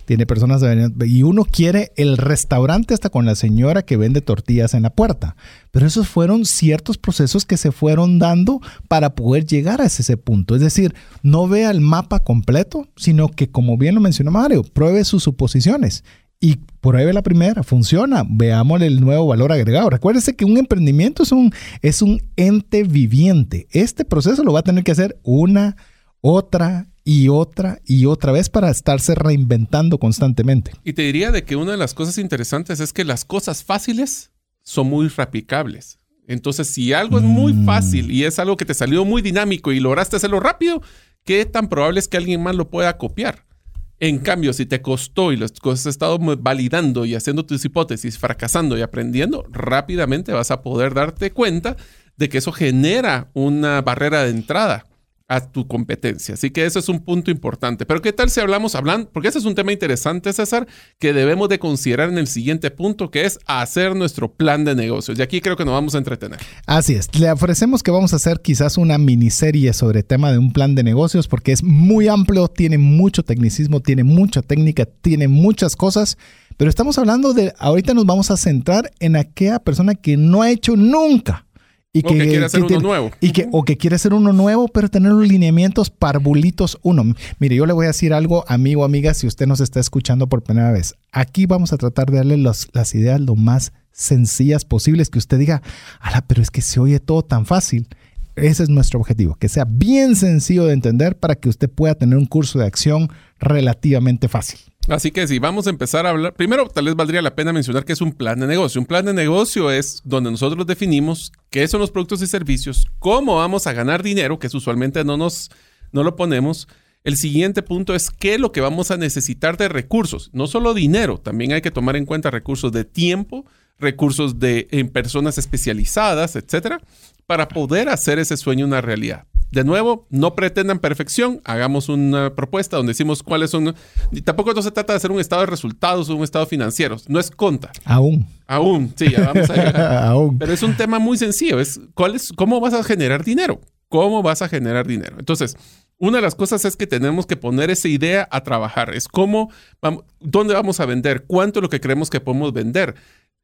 Tiene personas y uno quiere el restaurante hasta con la señora que vende tortillas en la puerta. Pero esos fueron ciertos procesos que se fueron dando para poder llegar a ese punto. Es decir, no vea el mapa completo, sino que como bien lo mencionó Mario, pruebe sus suposiciones y pruebe la primera, funciona, veamos el nuevo valor agregado. Recuérdese que un emprendimiento es un, es un ente viviente. Este proceso lo va a tener que hacer una, otra y otra y otra vez para estarse reinventando constantemente. Y te diría de que una de las cosas interesantes es que las cosas fáciles son muy replicables. Entonces, si algo es muy mm. fácil y es algo que te salió muy dinámico y lograste hacerlo rápido, ¿qué tan probable es que alguien más lo pueda copiar? En cambio, si te costó y las cosas has estado validando y haciendo tus hipótesis, fracasando y aprendiendo, rápidamente vas a poder darte cuenta de que eso genera una barrera de entrada a tu competencia. Así que eso es un punto importante. Pero ¿qué tal si hablamos, hablan, porque ese es un tema interesante, César, que debemos de considerar en el siguiente punto, que es hacer nuestro plan de negocios. Y aquí creo que nos vamos a entretener. Así es. Le ofrecemos que vamos a hacer quizás una miniserie sobre el tema de un plan de negocios, porque es muy amplio, tiene mucho tecnicismo, tiene mucha técnica, tiene muchas cosas. Pero estamos hablando de, ahorita nos vamos a centrar en aquella persona que no ha hecho nunca y que, o que quiere hacer uno nuevo. Y que, o que quiere hacer uno nuevo, pero tener los lineamientos parvulitos uno. Mire, yo le voy a decir algo, amigo, amiga, si usted nos está escuchando por primera vez. Aquí vamos a tratar de darle las ideas lo más sencillas posibles, que usted diga, ala, pero es que se oye todo tan fácil. Ese es nuestro objetivo, que sea bien sencillo de entender para que usted pueda tener un curso de acción relativamente fácil. Así que si vamos a empezar a hablar, primero tal vez valdría la pena mencionar que es un plan de negocio. Un plan de negocio es donde nosotros definimos qué son los productos y servicios, cómo vamos a ganar dinero, que usualmente no nos no lo ponemos. El siguiente punto es qué es lo que vamos a necesitar de recursos, no solo dinero, también hay que tomar en cuenta recursos de tiempo, recursos de en personas especializadas, etcétera, para poder hacer ese sueño una realidad. De nuevo, no pretendan perfección, hagamos una propuesta donde decimos cuáles son. Y tampoco no se trata de hacer un estado de resultados o un estado financiero, no es conta. Aún. Aún, sí, ya vamos a llegar. Aún. Pero es un tema muy sencillo, es, ¿cuál es cómo vas a generar dinero. ¿Cómo vas a generar dinero? Entonces, una de las cosas es que tenemos que poner esa idea a trabajar. Es cómo, vamos, dónde vamos a vender, cuánto es lo que creemos que podemos vender.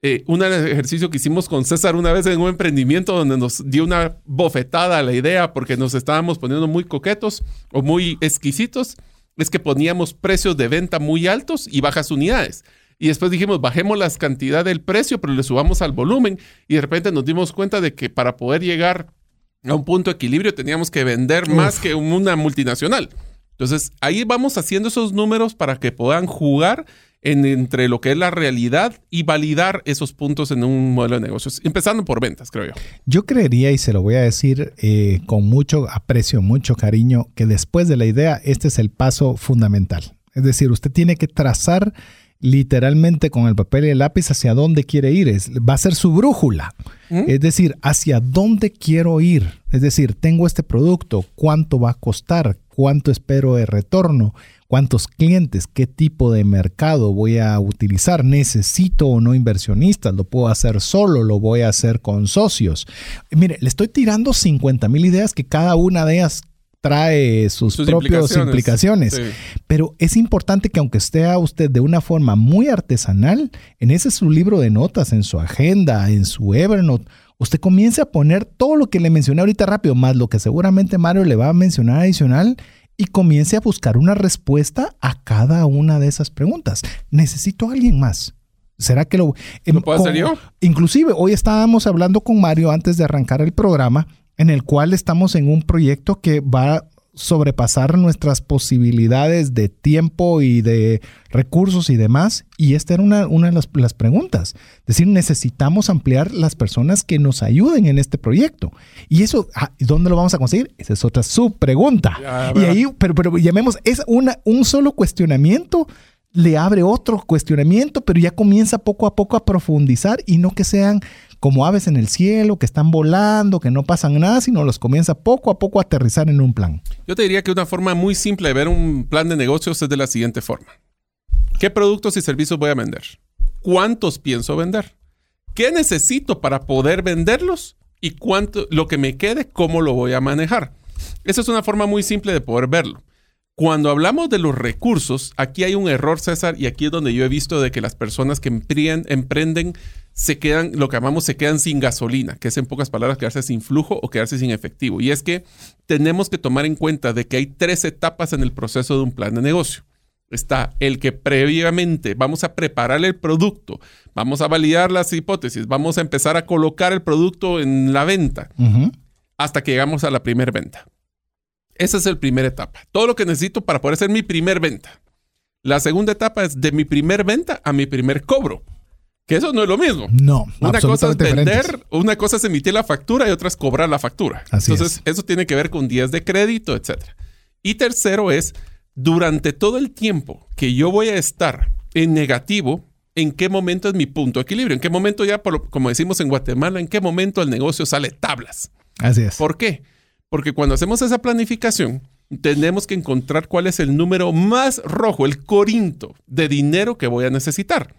Eh, un ejercicio que hicimos con César una vez en un emprendimiento donde nos dio una bofetada a la idea porque nos estábamos poniendo muy coquetos o muy exquisitos. es que poníamos precios de venta muy altos y bajas unidades. Y después dijimos, bajemos la cantidad del precio, pero le subamos al volumen. Y de repente nos dimos cuenta de que para poder llegar a un punto de equilibrio teníamos que vender más que una multinacional. Entonces, ahí vamos haciendo esos números para que puedan jugar entre lo que es la realidad y validar esos puntos en un modelo de negocios, empezando por ventas, creo yo. Yo creería, y se lo voy a decir eh, con mucho aprecio, mucho cariño, que después de la idea, este es el paso fundamental. Es decir, usted tiene que trazar literalmente con el papel y el lápiz hacia dónde quiere ir. Es, va a ser su brújula. Es decir, hacia dónde quiero ir. Es decir, tengo este producto, cuánto va a costar, cuánto espero de retorno, cuántos clientes, qué tipo de mercado voy a utilizar, necesito o no inversionistas, lo puedo hacer solo, lo voy a hacer con socios. Mire, le estoy tirando 50 mil ideas que cada una de ellas trae sus, propias implicaciones. Pero es importante que aunque esté usted de una forma muy artesanal, en ese su libro de notas, en su agenda, en su Evernote, usted comience a poner todo lo que le mencioné ahorita rápido, más lo que seguramente Mario le va a mencionar adicional y comience a buscar una respuesta a cada una de esas preguntas. Necesito a alguien más. ¿Será que lo, ¿Lo puedo hacer yo? Inclusive, hoy estábamos hablando con Mario antes de arrancar el programa en el cual estamos en un proyecto que va sobrepasar nuestras posibilidades de tiempo y de recursos y demás. Y esta era una, una de las, preguntas. Es decir, necesitamos ampliar las personas que nos ayuden en este proyecto. Y eso, ah, ¿dónde lo vamos a conseguir? Esa es otra subpregunta. y ahí, pero, pero llamemos, es una, un solo cuestionamiento le abre otro cuestionamiento, pero ya comienza poco a poco a profundizar y no que sean como aves en el cielo, que están volando, que no pasan nada, sino los comienza poco a poco a aterrizar en un plan. Yo te diría que una forma muy simple de ver un plan de negocios es de la siguiente forma. ¿Qué productos y servicios voy a vender? ¿Cuántos pienso vender? ¿Qué necesito para poder venderlos? Y cuánto, lo que me quede, cómo lo voy a manejar. Esa es una forma muy simple de poder verlo. Cuando hablamos de los recursos, aquí hay un error, César, y aquí es donde yo he visto de que las personas que emprenden se quedan, lo que llamamos, se quedan sin gasolina, que es en pocas palabras quedarse sin flujo o quedarse sin efectivo. Y es que tenemos que tomar en cuenta de que hay tres etapas en el proceso de un plan de negocio. Está el que previamente vamos a preparar el producto, vamos a validar las hipótesis, vamos a empezar a colocar el producto en la venta hasta que llegamos a la primera venta. Esa es la primera etapa. Todo lo que necesito para poder hacer mi primer venta. La segunda etapa es de mi primer venta a mi primer cobro. Que eso no es lo mismo. No. Una cosa es vender, una cosa es emitir la factura y otra es cobrar la factura. Entonces, eso tiene que ver con días de crédito, etc. Y tercero es, durante todo el tiempo que yo voy a estar en negativo, ¿en qué momento es mi punto de equilibrio? ¿En qué momento ya, como decimos en Guatemala, en qué momento el negocio sale tablas? Así es. ¿Por qué? Porque cuando hacemos esa planificación, tenemos que encontrar cuál es el número más rojo, el corinto de dinero que voy a necesitar.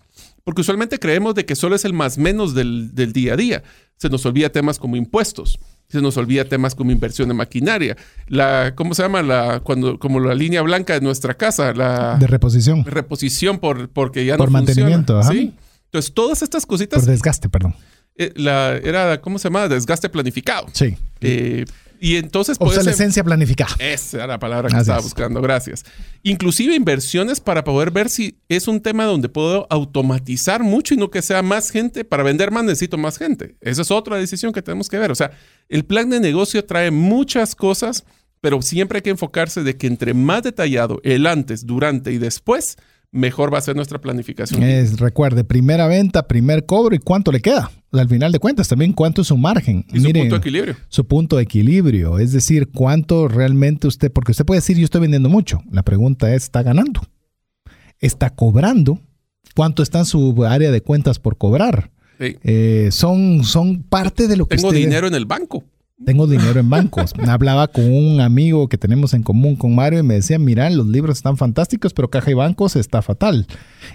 Porque usualmente creemos de que solo es el más menos del, día a día. Se nos olvida temas como impuestos, se nos olvida temas como inversión en maquinaria, la, ¿cómo se llama? La, cuando, como la línea blanca de nuestra casa, la... De reposición. Reposición por, porque ya por no mantenimiento, funciona. Sí. Entonces, todas estas cositas... Por desgaste, perdón. Eh, la, era, ¿cómo se llama? Desgaste planificado. Sí. Eh, y entonces Obsolescencia planificada. Esa era la palabra que estaba buscando, gracias. Inclusive inversiones para poder ver si es un tema donde puedo automatizar mucho y no que sea más gente. Para vender más necesito más gente. Esa es otra decisión que tenemos que ver. O sea, el plan de negocio trae muchas cosas, pero siempre hay que enfocarse de que entre más detallado el antes, durante y después, mejor va a ser nuestra planificación. Es, recuerde, primera venta, primer cobro y cuánto le queda. Al final de cuentas, también cuánto es su margen. Y su punto de equilibrio. Su punto de equilibrio. Es decir, cuánto realmente usted, porque usted puede decir, yo estoy vendiendo mucho. La pregunta es, ¿está ganando? ¿Está cobrando? ¿Cuánto está en su área de cuentas por cobrar? Eh, son, son parte de lo que Tengo dinero en el banco. Tengo dinero en bancos. Hablaba con un amigo que tenemos en común con Mario y me decía, mira, los libros están fantásticos, pero caja y bancos está fatal.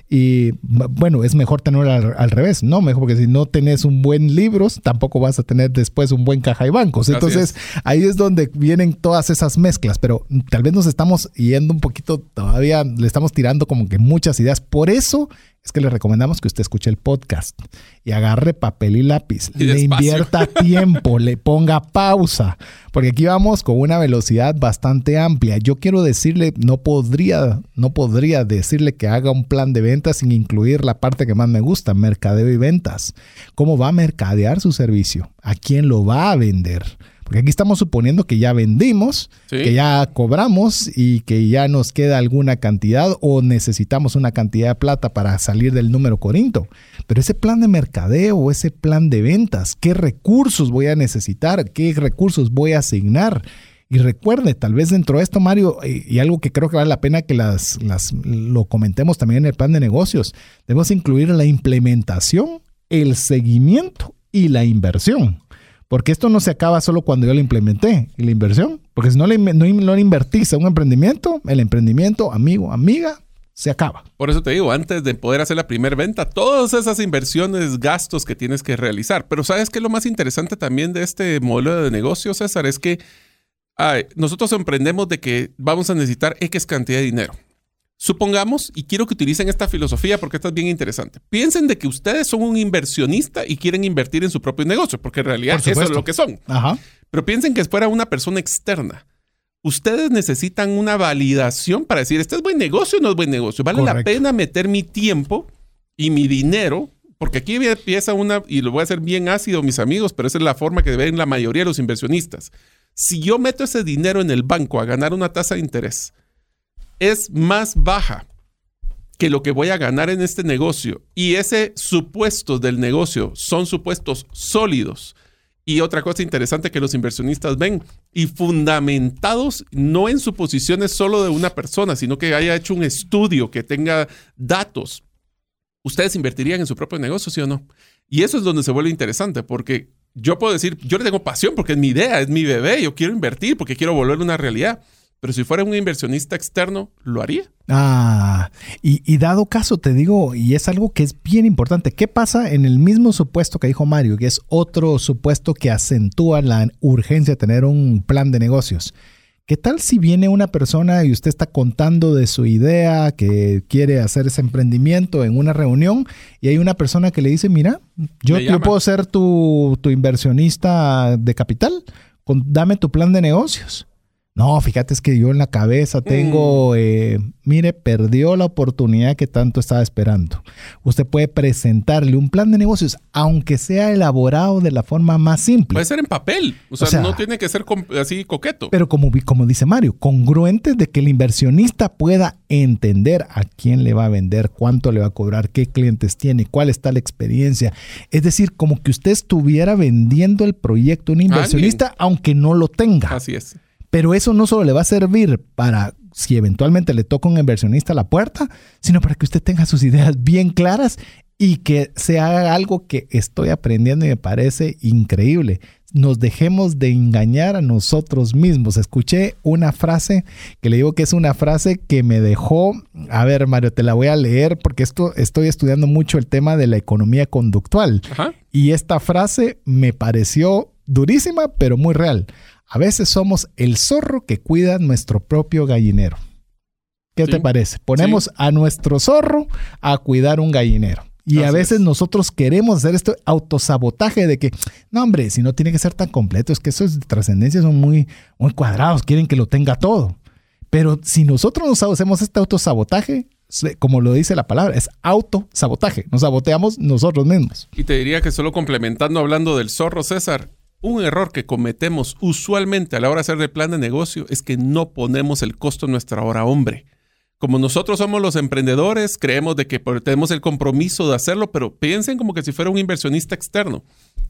Y bueno, es mejor tenerlo al, revés, ¿no? Mejor porque si no tenés un buen libro, tampoco vas a tener después un buen caja y bancos. Entonces, ahí es donde vienen todas esas mezclas, pero tal vez nos estamos yendo un poquito, todavía le estamos tirando como que muchas ideas. Por eso es que le recomendamos que usted escuche el podcast y agarre papel y lápiz, Y le invierta tiempo, le ponga pausa, porque aquí vamos con una velocidad bastante amplia. Yo quiero decirle, no podría, no podría decirle que haga un plan de ventas sin incluir la parte que más me gusta, mercadeo y ventas. ¿Cómo va a mercadear su servicio? ¿A quién lo va a vender? Porque aquí estamos suponiendo que ya vendimos, Sí. que ya cobramos y que ya nos queda alguna cantidad o necesitamos una cantidad de plata para salir del número corinto. Pero ese plan de mercadeo o ese plan de ventas, ¿qué recursos voy a necesitar? ¿Qué recursos voy a asignar? Y recuerde, tal vez dentro de esto, Mario, y, y algo que creo que vale la pena que las, las- lo comentemos también en el plan de negocios, debemos incluir la implementación, el seguimiento y la inversión. Porque esto no se acaba solo cuando yo lo implementé y la inversión. Porque si no le, no, no invertís a un emprendimiento, el emprendimiento, amigo, amiga, se acaba. Por eso te digo, antes de poder hacer la primera venta, todas esas inversiones, gastos que tienes que realizar. Pero ¿sabes qué lo más interesante también de este modelo de negocio, César? Es que nosotros emprendemos de que vamos a necesitar X cantidad de dinero. Supongamos, y quiero que utilicen esta filosofía porque esta es bien interesante. Piensen de que ustedes son un inversionista y quieren invertir en su propio negocio, porque en realidad eso es lo que son. Ajá. Pero piensen que fuera una persona externa. Ustedes necesitan una validación para decir, ¿este es buen negocio o no es buen negocio? ¿Vale la pena meter mi tiempo y mi dinero? Porque aquí empieza una, y lo voy a hacer bien ácido, mis amigos, pero esa es la forma que ven la mayoría de los inversionistas. Si yo meto ese dinero en el banco a ganar una tasa de interés, es más baja que lo que voy a ganar en este negocio y ese supuestos del negocio son supuestos sólidos. Y otra cosa interesante que los inversionistas ven y fundamentados no en suposiciones solo de una persona, sino que haya hecho un estudio que tenga datos. ¿Ustedes invertirían en su propio negocio, sí o no? Y eso es donde se vuelve interesante, porque yo puedo decir, yo le tengo pasión porque es mi idea, es mi bebé, yo quiero invertir porque quiero volverlo una realidad. Pero si fuera un inversionista externo, ¿lo haría? Ah, y, y dado caso, te digo, y es algo que es bien importante, ¿qué pasa en el mismo supuesto que dijo Mario, que es otro supuesto que acentúa la urgencia de tener un plan de negocios? ¿Qué tal si viene una persona y usted está contando de su idea, que quiere hacer ese emprendimiento en una reunión y hay una persona que le dice, mira, yo, puedo ser tu, tu inversionista de capital, con- dame tu plan de negocios. No, fíjate, es que yo en la cabeza tengo, eh, mire, perdió la oportunidad que tanto estaba esperando. Usted puede presentarle un plan de negocios, aunque sea elaborado de la forma más simple. Puede ser en papel. O sea, O sea, no tiene que ser así coqueto. Pero como, como dice Mario, congruente de que el inversionista pueda entender a quién le va a vender, cuánto le va a cobrar, qué clientes tiene, cuál está la experiencia. Es decir, como que usted estuviera vendiendo el proyecto a un inversionista, aunque no lo tenga. Así es. Pero eso no solo le va a servir para si eventualmente le toca un inversionista a la puerta, sino para que usted tenga sus ideas bien claras y que se haga algo que estoy aprendiendo y me parece increíble. Nos dejemos de engañar a nosotros mismos. Escuché una frase que le digo que es una frase que me dejó, a ver Mario, te la voy a leer porque esto estoy estudiando mucho el tema de la economía conductual. Ajá. Y esta frase me pareció durísima, pero muy real. A veces somos el zorro que cuida nuestro propio gallinero. ¿Qué Sí. te parece? Ponemos a nuestro zorro a cuidar un gallinero. Y a veces es. nosotros queremos hacer este autosabotaje de que, no hombre, si no tiene que ser tan completo, es que esos de trascendencia son muy, muy cuadrados, quieren que lo tenga todo. Pero si nosotros nos hacemos este autosabotaje, como lo dice la palabra, es autosabotaje. Nos saboteamos nosotros mismos. Y te diría que solo complementando hablando del zorro, César, un error que cometemos usualmente a la hora de hacer el plan de negocio es que no ponemos el costo en nuestra hora hombre. Como nosotros somos los emprendedores, creemos de que tenemos el compromiso de hacerlo, pero piensen como que si fuera un inversionista externo.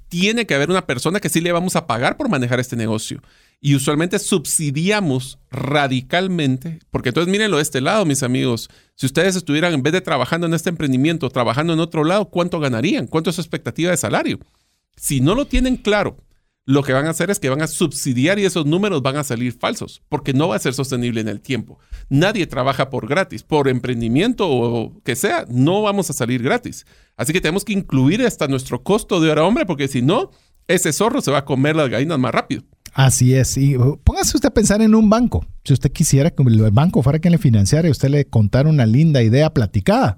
Tiene que haber una persona que sí le vamos a pagar por manejar este negocio. Y usualmente subsidiamos radicalmente, porque entonces mírenlo de este lado, mis amigos. Si ustedes estuvieran en vez de trabajando en este emprendimiento, trabajando en otro lado, ¿cuánto ganarían? ¿Cuánto es su expectativa de salario? Si no lo tienen claro, lo que van a hacer es que van a subsidiar y esos números van a salir falsos, porque no va a ser sostenible en el tiempo. Nadie trabaja por gratis, por emprendimiento o que sea, no vamos a salir gratis. Así que tenemos que incluir hasta nuestro costo de hora hombre, porque si no, ese zorro se va a comer las gallinas más rápido. Así es. Y uh, póngase usted a pensar en un banco. Si usted quisiera que el banco fuera quien le financiara y usted le contara una linda idea platicada,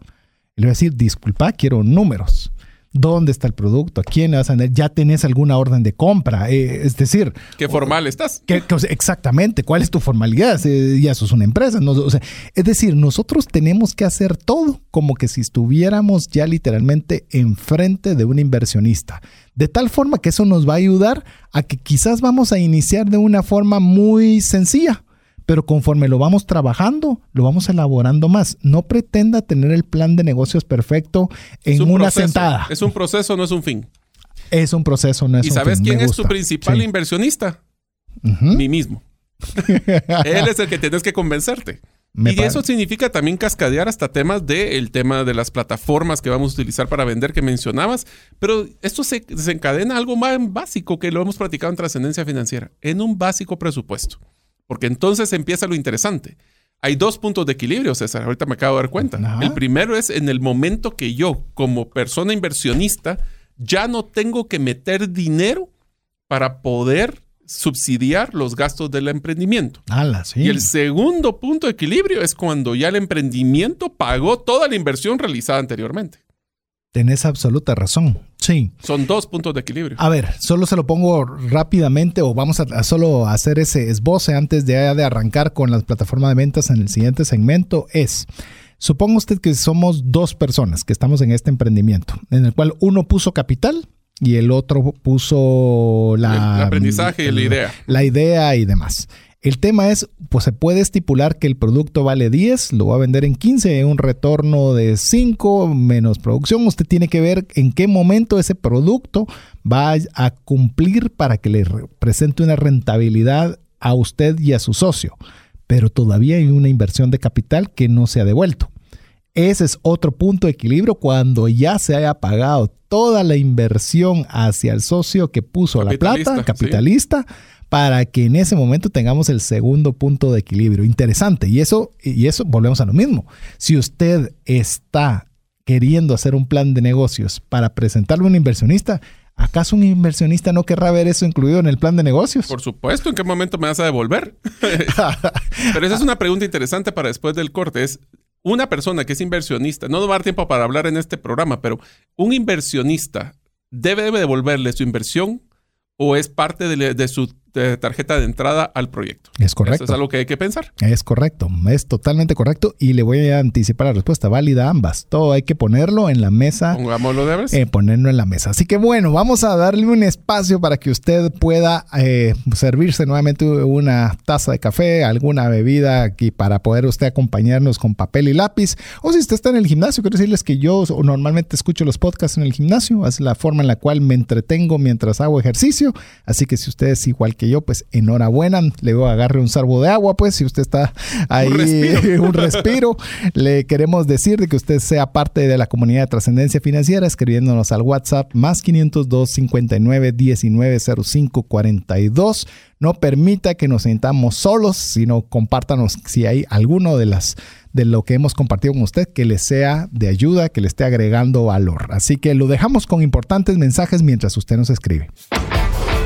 le voy a decir, disculpa, quiero números dónde está el producto, a quién le vas a vender, ya tenés alguna orden de compra. Eh, es decir, ¿qué formal estás? exactamente, ¿cuál es tu formalidad? Eh, ya sos una empresa. es decir, nosotros tenemos que hacer todo como que si estuviéramos ya literalmente enfrente de un inversionista. De tal forma que eso nos va a ayudar a que quizás vamos a iniciar de una forma muy sencilla pero conforme lo vamos trabajando, lo vamos elaborando más. No pretenda tener el plan de negocios perfecto en una sentada. Es un proceso, no es un fin. Es un proceso, no es un fin. ¿Y sabes quién es tu principal inversionista? Mi mismo. Él es el que tienes que convencerte. y eso significa también cascadear hasta temas del tema de las plataformas que vamos a utilizar para vender que mencionabas. Pero esto se desencadena algo más básico que lo hemos platicado en trascendencia financiera, en un básico presupuesto. Porque entonces empieza lo interesante. Hay dos puntos de equilibrio, César. Ahorita me acabo de dar cuenta. El primero es en el momento que yo, como persona inversionista, ya no tengo que meter dinero para poder subsidiar los gastos del emprendimiento. Y el segundo punto de equilibrio es cuando ya el emprendimiento pagó toda la inversión realizada anteriormente. Tenés absoluta razón. Sí. Son dos puntos de equilibrio. A ver, solo se lo pongo rápidamente o vamos a, solo hacer ese esboce antes de, de arrancar con las plataformas de ventas en el siguiente segmento. Es, suponga usted que somos dos personas que estamos en este emprendimiento, en el cual uno puso capital y el otro puso la, el aprendizaje y la idea. La idea y demás. El tema es, pues se puede estipular que el producto vale 10, lo va a vender en 15, un retorno de 5 menos producción. Usted tiene que ver en qué momento ese producto va a cumplir para que le presente una rentabilidad a usted y a su socio. Pero todavía hay una inversión de capital que no se ha devuelto. Ese es otro punto de equilibrio cuando ya se haya pagado toda la inversión hacia el socio que puso la plata, capitalista para que en ese momento tengamos el segundo punto de equilibrio. Interesante. Y eso, y eso volvemos a lo mismo. Si usted está queriendo hacer un plan de negocios para presentarle a un inversionista, ¿acaso un inversionista no querrá ver eso incluido en el plan de negocios? Por supuesto, ¿en qué momento me vas a devolver? pero esa es una pregunta interesante para después del corte. Es una persona que es inversionista, no nos va a dar tiempo para hablar en este programa, pero un inversionista debe, devolverle su inversión o es parte de su de tarjeta de entrada al proyecto. Es correcto. Eso es algo que hay que pensar. Es correcto, es totalmente correcto y le voy a anticipar la respuesta válida ambas. Todo hay que ponerlo en la mesa. Pongámoslo de vez. Eh, ponerlo en la mesa. Así que bueno, vamos a darle un espacio para que usted pueda eh, servirse nuevamente una taza de café, alguna bebida aquí para poder usted acompañarnos con papel y lápiz. O si usted está en el gimnasio, quiero decirles que yo normalmente escucho los podcasts en el gimnasio. Es la forma en la cual me entretengo mientras hago ejercicio. Así que si usted es igual que yo, pues enhorabuena. Le voy a agarre un sarbo de agua, pues si usted está ahí, un respiro. le queremos decir de que usted sea parte de la comunidad de trascendencia financiera escribiéndonos al WhatsApp más 502 59 19 05 42. No permita que nos sintamos solos, sino compártanos si hay alguno de las de lo que hemos compartido con usted que le sea de ayuda, que le esté agregando valor. Así que lo dejamos con importantes mensajes mientras usted nos escribe.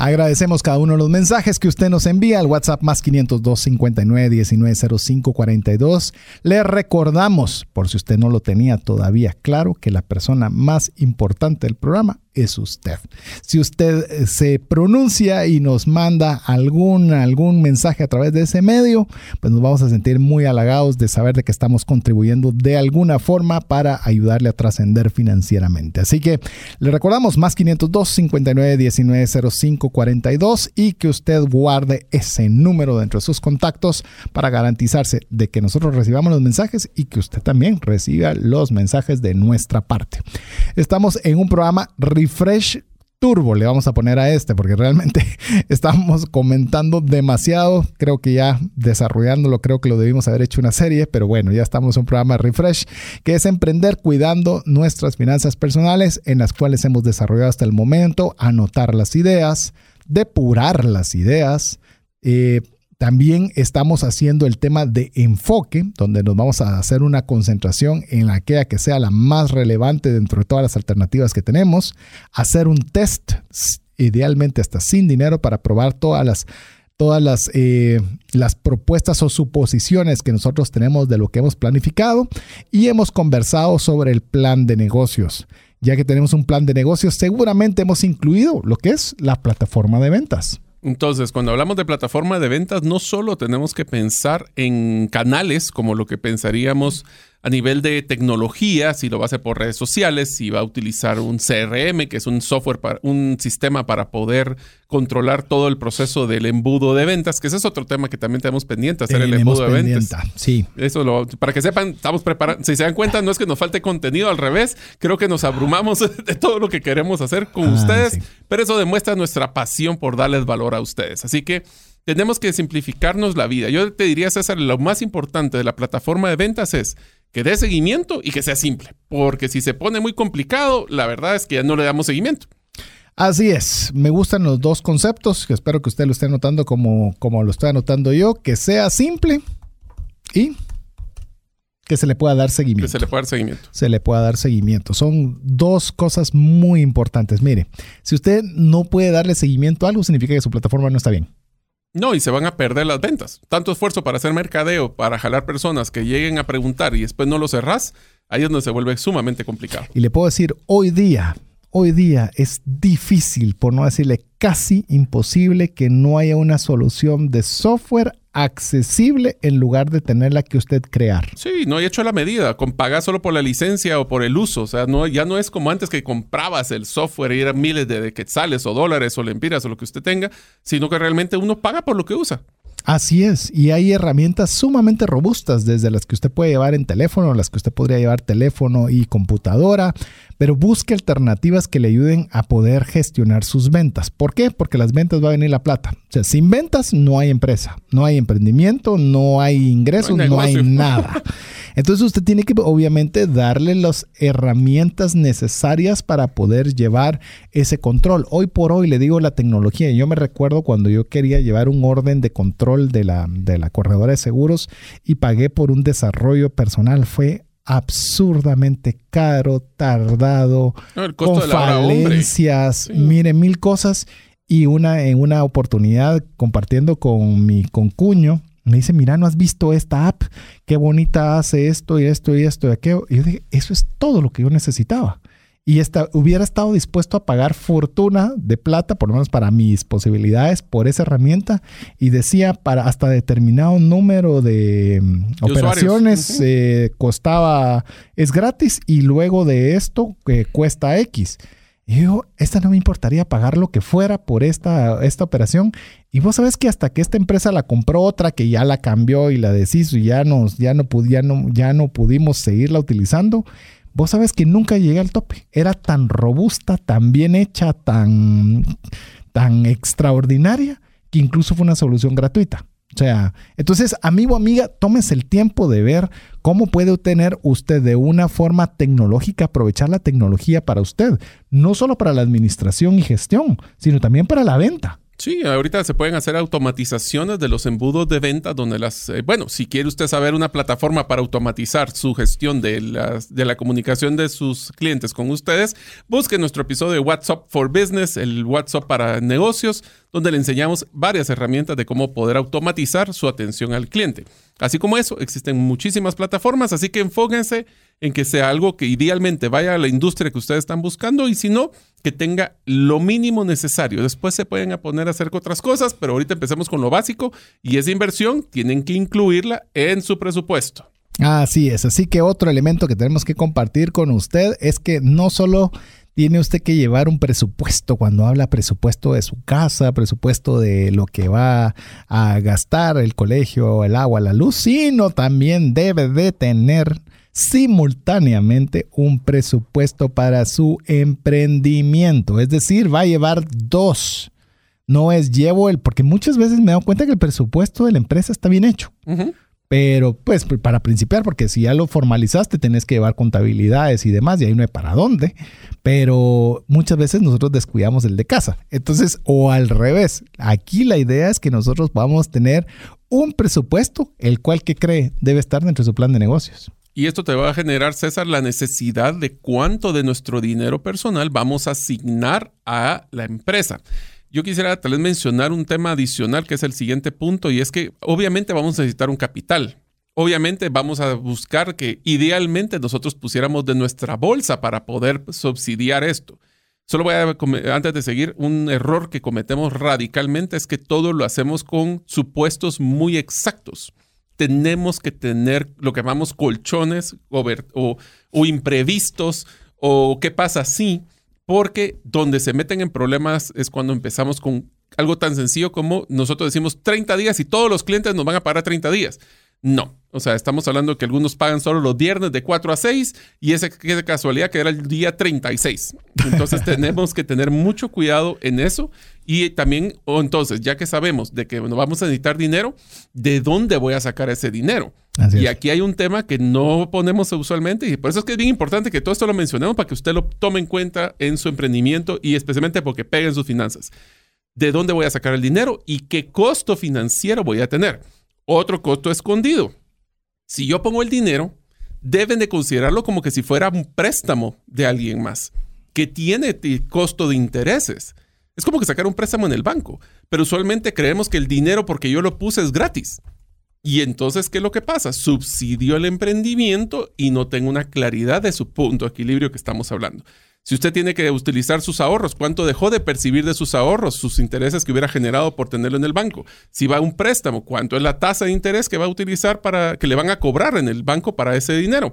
Agradecemos cada uno de los mensajes que usted nos envía al WhatsApp más 502 59 19 05 42. Le recordamos, por si usted no lo tenía todavía claro, que la persona más importante del programa es usted. Si usted eh, se pronuncia y nos manda algún, algún mensaje a través de ese medio, pues nos vamos a sentir muy halagados de saber de que estamos contribuyendo de alguna forma para ayudarle a trascender financieramente. Así que le recordamos más 502 59 19 05 2542 y que usted guarde ese número dentro de sus contactos para garantizarse de que nosotros recibamos los mensajes y que usted también reciba los mensajes de nuestra parte. Estamos en un programa Refresh turbo le vamos a poner a este, porque realmente estamos comentando demasiado. Creo que ya desarrollándolo, creo que lo debimos haber hecho una serie, pero bueno, ya estamos en un programa refresh, que es emprender cuidando nuestras finanzas personales, en las cuales hemos desarrollado hasta el momento, anotar las ideas, depurar las ideas. Eh, también estamos haciendo el tema de enfoque, donde nos vamos a hacer una concentración en aquella que sea la más relevante dentro de todas las alternativas que tenemos. Hacer un test, idealmente hasta sin dinero, para probar todas las todas las, eh, las propuestas o suposiciones que nosotros tenemos de lo que hemos planificado y hemos conversado sobre el plan de negocios. Ya que tenemos un plan de negocios, seguramente hemos incluido lo que es la plataforma de ventas. Entonces, cuando hablamos de plataforma de ventas, no solo tenemos que pensar en canales como lo que pensaríamos a nivel de tecnología, si lo va a hacer por redes sociales, si va a utilizar un CRM, que es un software, para, un sistema para poder controlar todo el proceso del embudo de ventas, que ese es otro tema que también tenemos pendiente, hacer el embudo de ventas. Sí. Eso lo, para que sepan, estamos preparando. Si se dan cuenta, no es que nos falte contenido, al revés, creo que nos abrumamos de todo lo que queremos hacer con ah, ustedes, pero eso demuestra nuestra pasión por darles valor a ustedes. Así que tenemos que simplificarnos la vida. Yo te diría, César, lo más importante de la plataforma de ventas es que dé seguimiento y que sea simple. Porque si se pone muy complicado, la verdad es que ya no le damos seguimiento. Así es, me gustan los dos conceptos, que espero que usted lo esté anotando como, como lo estoy anotando yo, que sea simple y que se le pueda dar seguimiento. Que se le pueda dar seguimiento. Se le pueda dar seguimiento. Son dos cosas muy importantes. Mire, si usted no puede darle seguimiento a algo, significa que su plataforma no está bien. No, y se van a perder las ventas. Tanto esfuerzo para hacer mercadeo, para jalar personas que lleguen a preguntar y después no lo cerrás, ahí es donde se vuelve sumamente complicado. Y le puedo decir, hoy día, hoy día es difícil, por no decirle casi imposible, que no haya una solución de software accesible en lugar de tenerla que usted crear. Sí, no hay hecho la medida, con pagar solo por la licencia o por el uso. O sea, no, ya no es como antes que comprabas el software y eran miles de, de quetzales o dólares o lempiras o lo que usted tenga, sino que realmente uno paga por lo que usa. Así es, y hay herramientas sumamente robustas, desde las que usted puede llevar en teléfono, las que usted podría llevar teléfono y computadora, pero busque alternativas que le ayuden a poder gestionar sus ventas. ¿Por qué? Porque las ventas va a venir la plata. O sea, sin ventas no hay empresa, no hay emprendimiento, no hay ingresos, no hay, nada. Entonces usted tiene que obviamente darle las herramientas necesarias para poder llevar ese control. Hoy por hoy le digo la tecnología. Yo me recuerdo cuando yo quería llevar un orden de control de la, de la corredora de seguros y pagué por un desarrollo personal. Fue absurdamente caro, tardado, con falencias, mire, mil cosas. Y una, en una oportunidad compartiendo con mi concuño, me dice, mira, ¿no has visto esta app? Qué bonita hace esto y esto y esto y aquello. Y yo dije, eso es todo lo que yo necesitaba. Y esta, hubiera estado dispuesto a pagar fortuna de plata, por lo menos para mis posibilidades, por esa herramienta. Y decía, para hasta determinado número de, mm, operaciones eh, costaba, es gratis y luego de esto que cuesta X. Y yo, esta no me importaría pagar lo que fuera por esta, esta operación. Y vos sabes que hasta que esta empresa la compró otra que ya la cambió y la deshizo y ya, nos, ya, no, ya, no, ya no pudimos seguirla utilizando, vos sabes que nunca llegué al tope. Era tan robusta, tan bien hecha, tan, tan extraordinaria, que incluso fue una solución gratuita. O sea, entonces, amigo, amiga, tómese el tiempo de ver cómo puede obtener usted de una forma tecnológica, aprovechar la tecnología para usted, no solo para la administración y gestión, sino también para la venta. Sí, ahorita se pueden hacer automatizaciones de los embudos de venta donde las, eh, bueno, si quiere usted saber una plataforma para automatizar su gestión de, las, de la comunicación de sus clientes con ustedes, busque nuestro episodio de WhatsApp for Business, el WhatsApp para negocios, donde le enseñamos varias herramientas de cómo poder automatizar su atención al cliente. Así como eso, existen muchísimas plataformas, así que enfóquense en que sea algo que idealmente vaya a la industria que ustedes están buscando y si no, que tenga lo mínimo necesario. Después se pueden poner a hacer otras cosas, pero ahorita empecemos con lo básico y esa inversión tienen que incluirla en su presupuesto. Así es, así que otro elemento que tenemos que compartir con usted es que no solo tiene usted que llevar un presupuesto cuando habla presupuesto de su casa, presupuesto de lo que va a gastar el colegio, el agua, la luz, sino también debe de tener simultáneamente un presupuesto para su emprendimiento. Es decir, va a llevar dos. No es llevo el, porque muchas veces me he dado cuenta que el presupuesto de la empresa está bien hecho. Pero pues para principiar, porque si ya lo formalizaste, tenés que llevar contabilidades y demás, y ahí no hay para dónde. Pero muchas veces nosotros descuidamos el de casa. Entonces, o al revés, aquí la idea es que nosotros podamos tener un presupuesto, el cual que cree debe estar dentro de su plan de negocios. Y esto te va a generar, César, la necesidad de cuánto de nuestro dinero personal vamos a asignar a la empresa. Yo quisiera tal vez mencionar un tema adicional que es el siguiente punto y es que obviamente vamos a necesitar un capital. Obviamente vamos a buscar que idealmente nosotros pusiéramos de nuestra bolsa para poder subsidiar esto. Solo voy a, antes de seguir, un error que cometemos radicalmente es que todo lo hacemos con supuestos muy exactos. Tenemos que tener lo que llamamos colchones o, o, imprevistos o qué pasa si porque donde se meten en problemas es cuando empezamos con algo tan sencillo como nosotros decimos 30 días y todos los clientes nos van a pagar 30 días. No, o sea, estamos hablando que algunos pagan solo los viernes de 4 a 6 y esa, esa casualidad que era el día 36. Entonces tenemos que tener mucho cuidado en eso y también, o entonces, ya que sabemos de que nos vamos a necesitar dinero, ¿de dónde voy a sacar ese dinero? y aquí hay un tema que no ponemos usualmente y por eso es que es bien importante que todo esto lo mencionemos para que usted lo tome en cuenta en su emprendimiento y especialmente porque peguen sus finanzas. ¿De dónde voy a sacar el dinero y qué costo financiero voy a tener? Otro costo escondido. Si yo pongo el dinero, deben de considerarlo como que si fuera un préstamo de alguien más, que tiene costo de intereses. Es como que sacar un préstamo en el banco, pero usualmente creemos que el dinero porque yo lo puse es gratis. Y entonces, ¿qué es lo que pasa? Subsidio el emprendimiento y no tengo una claridad de su punto de equilibrio que estamos hablando. Si usted tiene que utilizar sus ahorros, ¿cuánto dejó de percibir de sus ahorros, sus intereses que hubiera generado por tenerlo en el banco? Si va a un préstamo, ¿cuánto es la tasa de interés que va a utilizar para que le van a cobrar en el banco para ese dinero?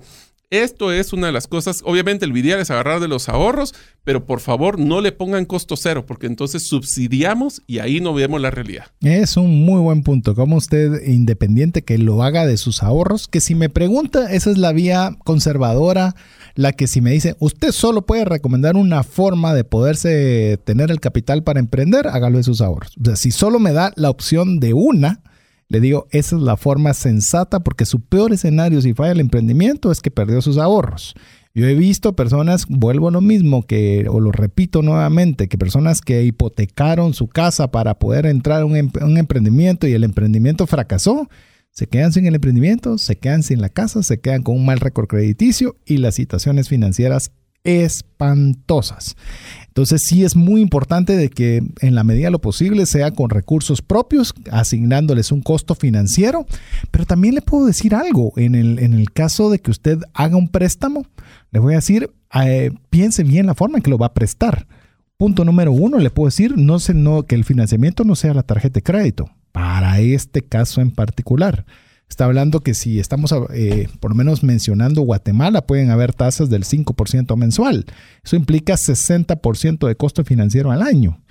Esto es una de las cosas, obviamente el ideal es agarrar de los ahorros, pero por favor no le pongan costo cero, porque entonces subsidiamos y ahí no vemos la realidad. Es un muy buen punto, como usted independiente que lo haga de sus ahorros, que si me pregunta, esa es la vía conservadora, la que si me dice, usted solo puede recomendar una forma de poderse tener el capital para emprender, hágalo de sus ahorros. O sea, si solo me da la opción de una, le digo, esa es la forma sensata porque su peor escenario si falla el emprendimiento es que perdió sus ahorros. Yo he visto personas, vuelvo a lo mismo, que, o lo repito nuevamente, que personas que hipotecaron su casa para poder entrar a un, em, un emprendimiento y el emprendimiento fracasó, se quedan sin el emprendimiento, se quedan sin la casa, se quedan con un mal récord crediticio y las situaciones financieras espantosas. Entonces sí es muy importante de que en la medida de lo posible sea con recursos propios, asignándoles un costo financiero, pero también le puedo decir algo, en el, en el caso de que usted haga un préstamo, le voy a decir, eh, piense bien la forma en que lo va a prestar. Punto número uno, le puedo decir, no, no que el financiamiento no sea la tarjeta de crédito, para este caso en particular. Está hablando que si estamos eh, por lo menos mencionando Guatemala, pueden haber tasas del 5% mensual. Eso implica 60% de costo financiero al año.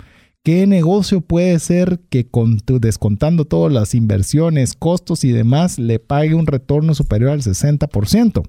¿Qué negocio puede ser que con descontando todas las inversiones, costos y demás, le pague un retorno superior al 60%?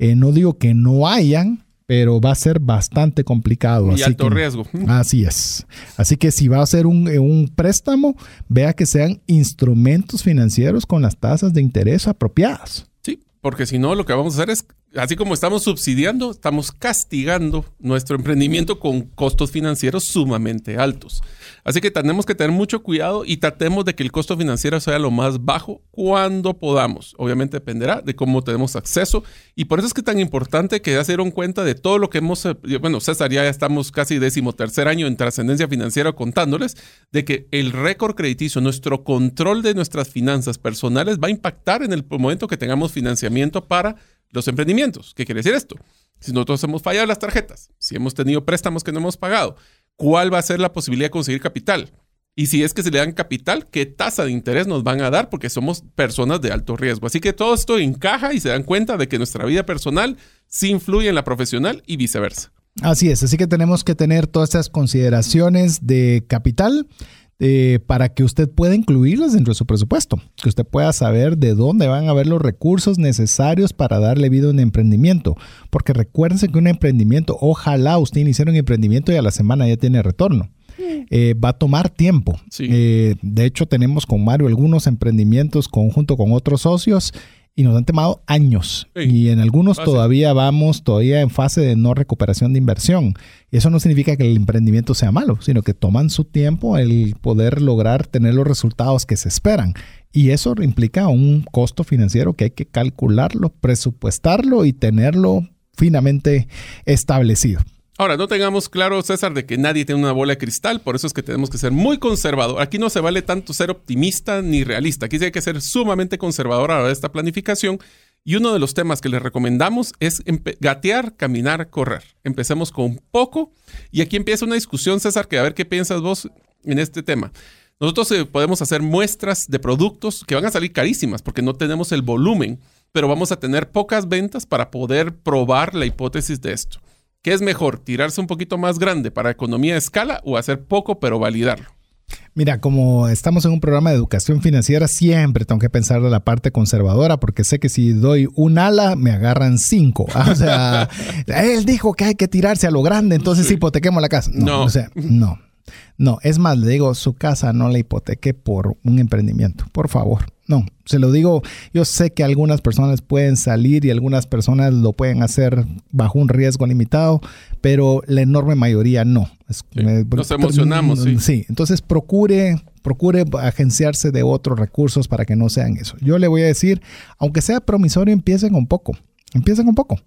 Eh, no digo que no hayan, pero va a ser bastante complicado. Y alto riesgo. Así es. Así que si va a ser un, eh, un, préstamo, vea que sean instrumentos financieros con las tasas de interés apropiadas. Sí, porque si no, lo que vamos a hacer es así como estamos subsidiando, estamos castigando nuestro emprendimiento con costos financieros sumamente altos. Así que tenemos que tener mucho cuidado y tratemos de que el costo financiero sea lo más bajo cuando podamos. Obviamente dependerá de cómo tenemos acceso y por eso es que es tan importante que ya se dieron cuenta de todo lo que hemos, eh, bueno, César, ya estamos casi décimo tercer año en trascendencia financiera contándoles de que el récord crediticio, nuestro control de nuestras finanzas personales va a impactar en el momento que tengamos financiamiento para los emprendimientos. ¿Qué quiere decir esto? Si nosotros hemos fallado las tarjetas, si hemos tenido préstamos que no hemos pagado, ¿cuál va a ser la posibilidad de conseguir capital? Y si es que se le dan capital, ¿qué tasa de interés nos van a dar? Porque somos personas de alto riesgo. Así que todo esto encaja y se dan cuenta de que nuestra vida personal sí influye en la profesional y viceversa. Así es, así que tenemos que tener todas estas consideraciones de capital eh, para que usted pueda incluirlas dentro de su presupuesto, que usted pueda saber de dónde van a haber los recursos necesarios para darle vida a un emprendimiento. Porque recuérdense que un emprendimiento, ojalá usted iniciara un emprendimiento y a la semana ya tiene retorno. Eh, va a tomar tiempo. Eh, de hecho, tenemos con Mario algunos emprendimientos conjunto con otros socios y nos han tomado años. Y en algunos todavía vamos todavía en fase de no recuperación de inversión. Y eso no significa que el emprendimiento sea malo, sino que toman su tiempo el poder lograr tener los resultados que se esperan. Y eso implica un costo financiero que hay que calcularlo, presupuestarlo y tenerlo finamente establecido. Ahora, no tengamos claro, César, de que nadie tiene una bola de cristal, por eso es que tenemos que ser muy conservador. Aquí no se vale tanto ser optimista ni realista, aquí hay que ser sumamente conservador a la de esta planificación. Y uno de los temas que les recomendamos es gatear, caminar, correr. Empecemos con poco. Y aquí empieza una discusión, César, que a ver qué piensas vos en este tema. Nosotros eh, podemos hacer muestras de productos que van a salir carísimas porque no tenemos el volumen, pero vamos a tener pocas ventas para poder probar la hipótesis de esto. ¿Qué es mejor, tirarse un poquito más grande para economía de escala o hacer poco pero validarlo? Mira, como estamos en un programa de educación financiera, siempre tengo que pensar de la parte conservadora, porque sé que si doy un ala, me agarran cinco. O sea, él dijo que hay que tirarse a lo grande, entonces hipotequemos la casa. No, O sea, no. No, es más, le digo, su casa no la hipoteque por un emprendimiento, por favor. No, se lo digo, yo sé que algunas personas pueden salir y algunas personas lo pueden hacer bajo un riesgo limitado, pero la enorme mayoría no. nos emocionamos, sí. Sí, entonces procure, procure agenciarse de otros recursos para que no sean eso. Yo le voy a decir, aunque sea promisorio, empiecen un poco. Empiecen un poco.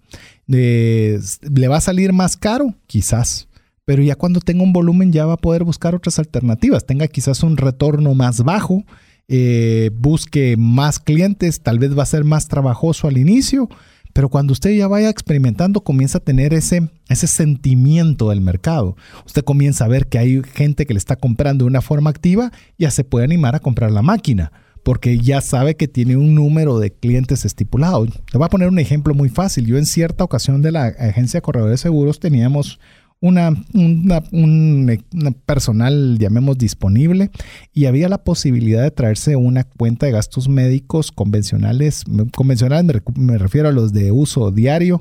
¿Le va a salir más caro? Quizás pero ya cuando tenga un volumen ya va a poder buscar otras alternativas. Tenga quizás un retorno más bajo eh, busque más clientes, tal vez va a ser más trabajoso al inicio, pero cuando usted ya vaya experimentando, comienza a tener ese, ese sentimiento del mercado. Usted comienza a ver que hay gente que le está comprando de una forma activa, ya se puede animar a comprar la máquina porque ya sabe que tiene un número de clientes estipulado. Le voy a poner un ejemplo muy fácil. Yo en cierta ocasión de la agencia de corredores de seguros teníamos una, un personal, llamemos, disponible y había la posibilidad de traerse una cuenta de gastos médicos convencionales. Convencionales me, refiero a los de uso diario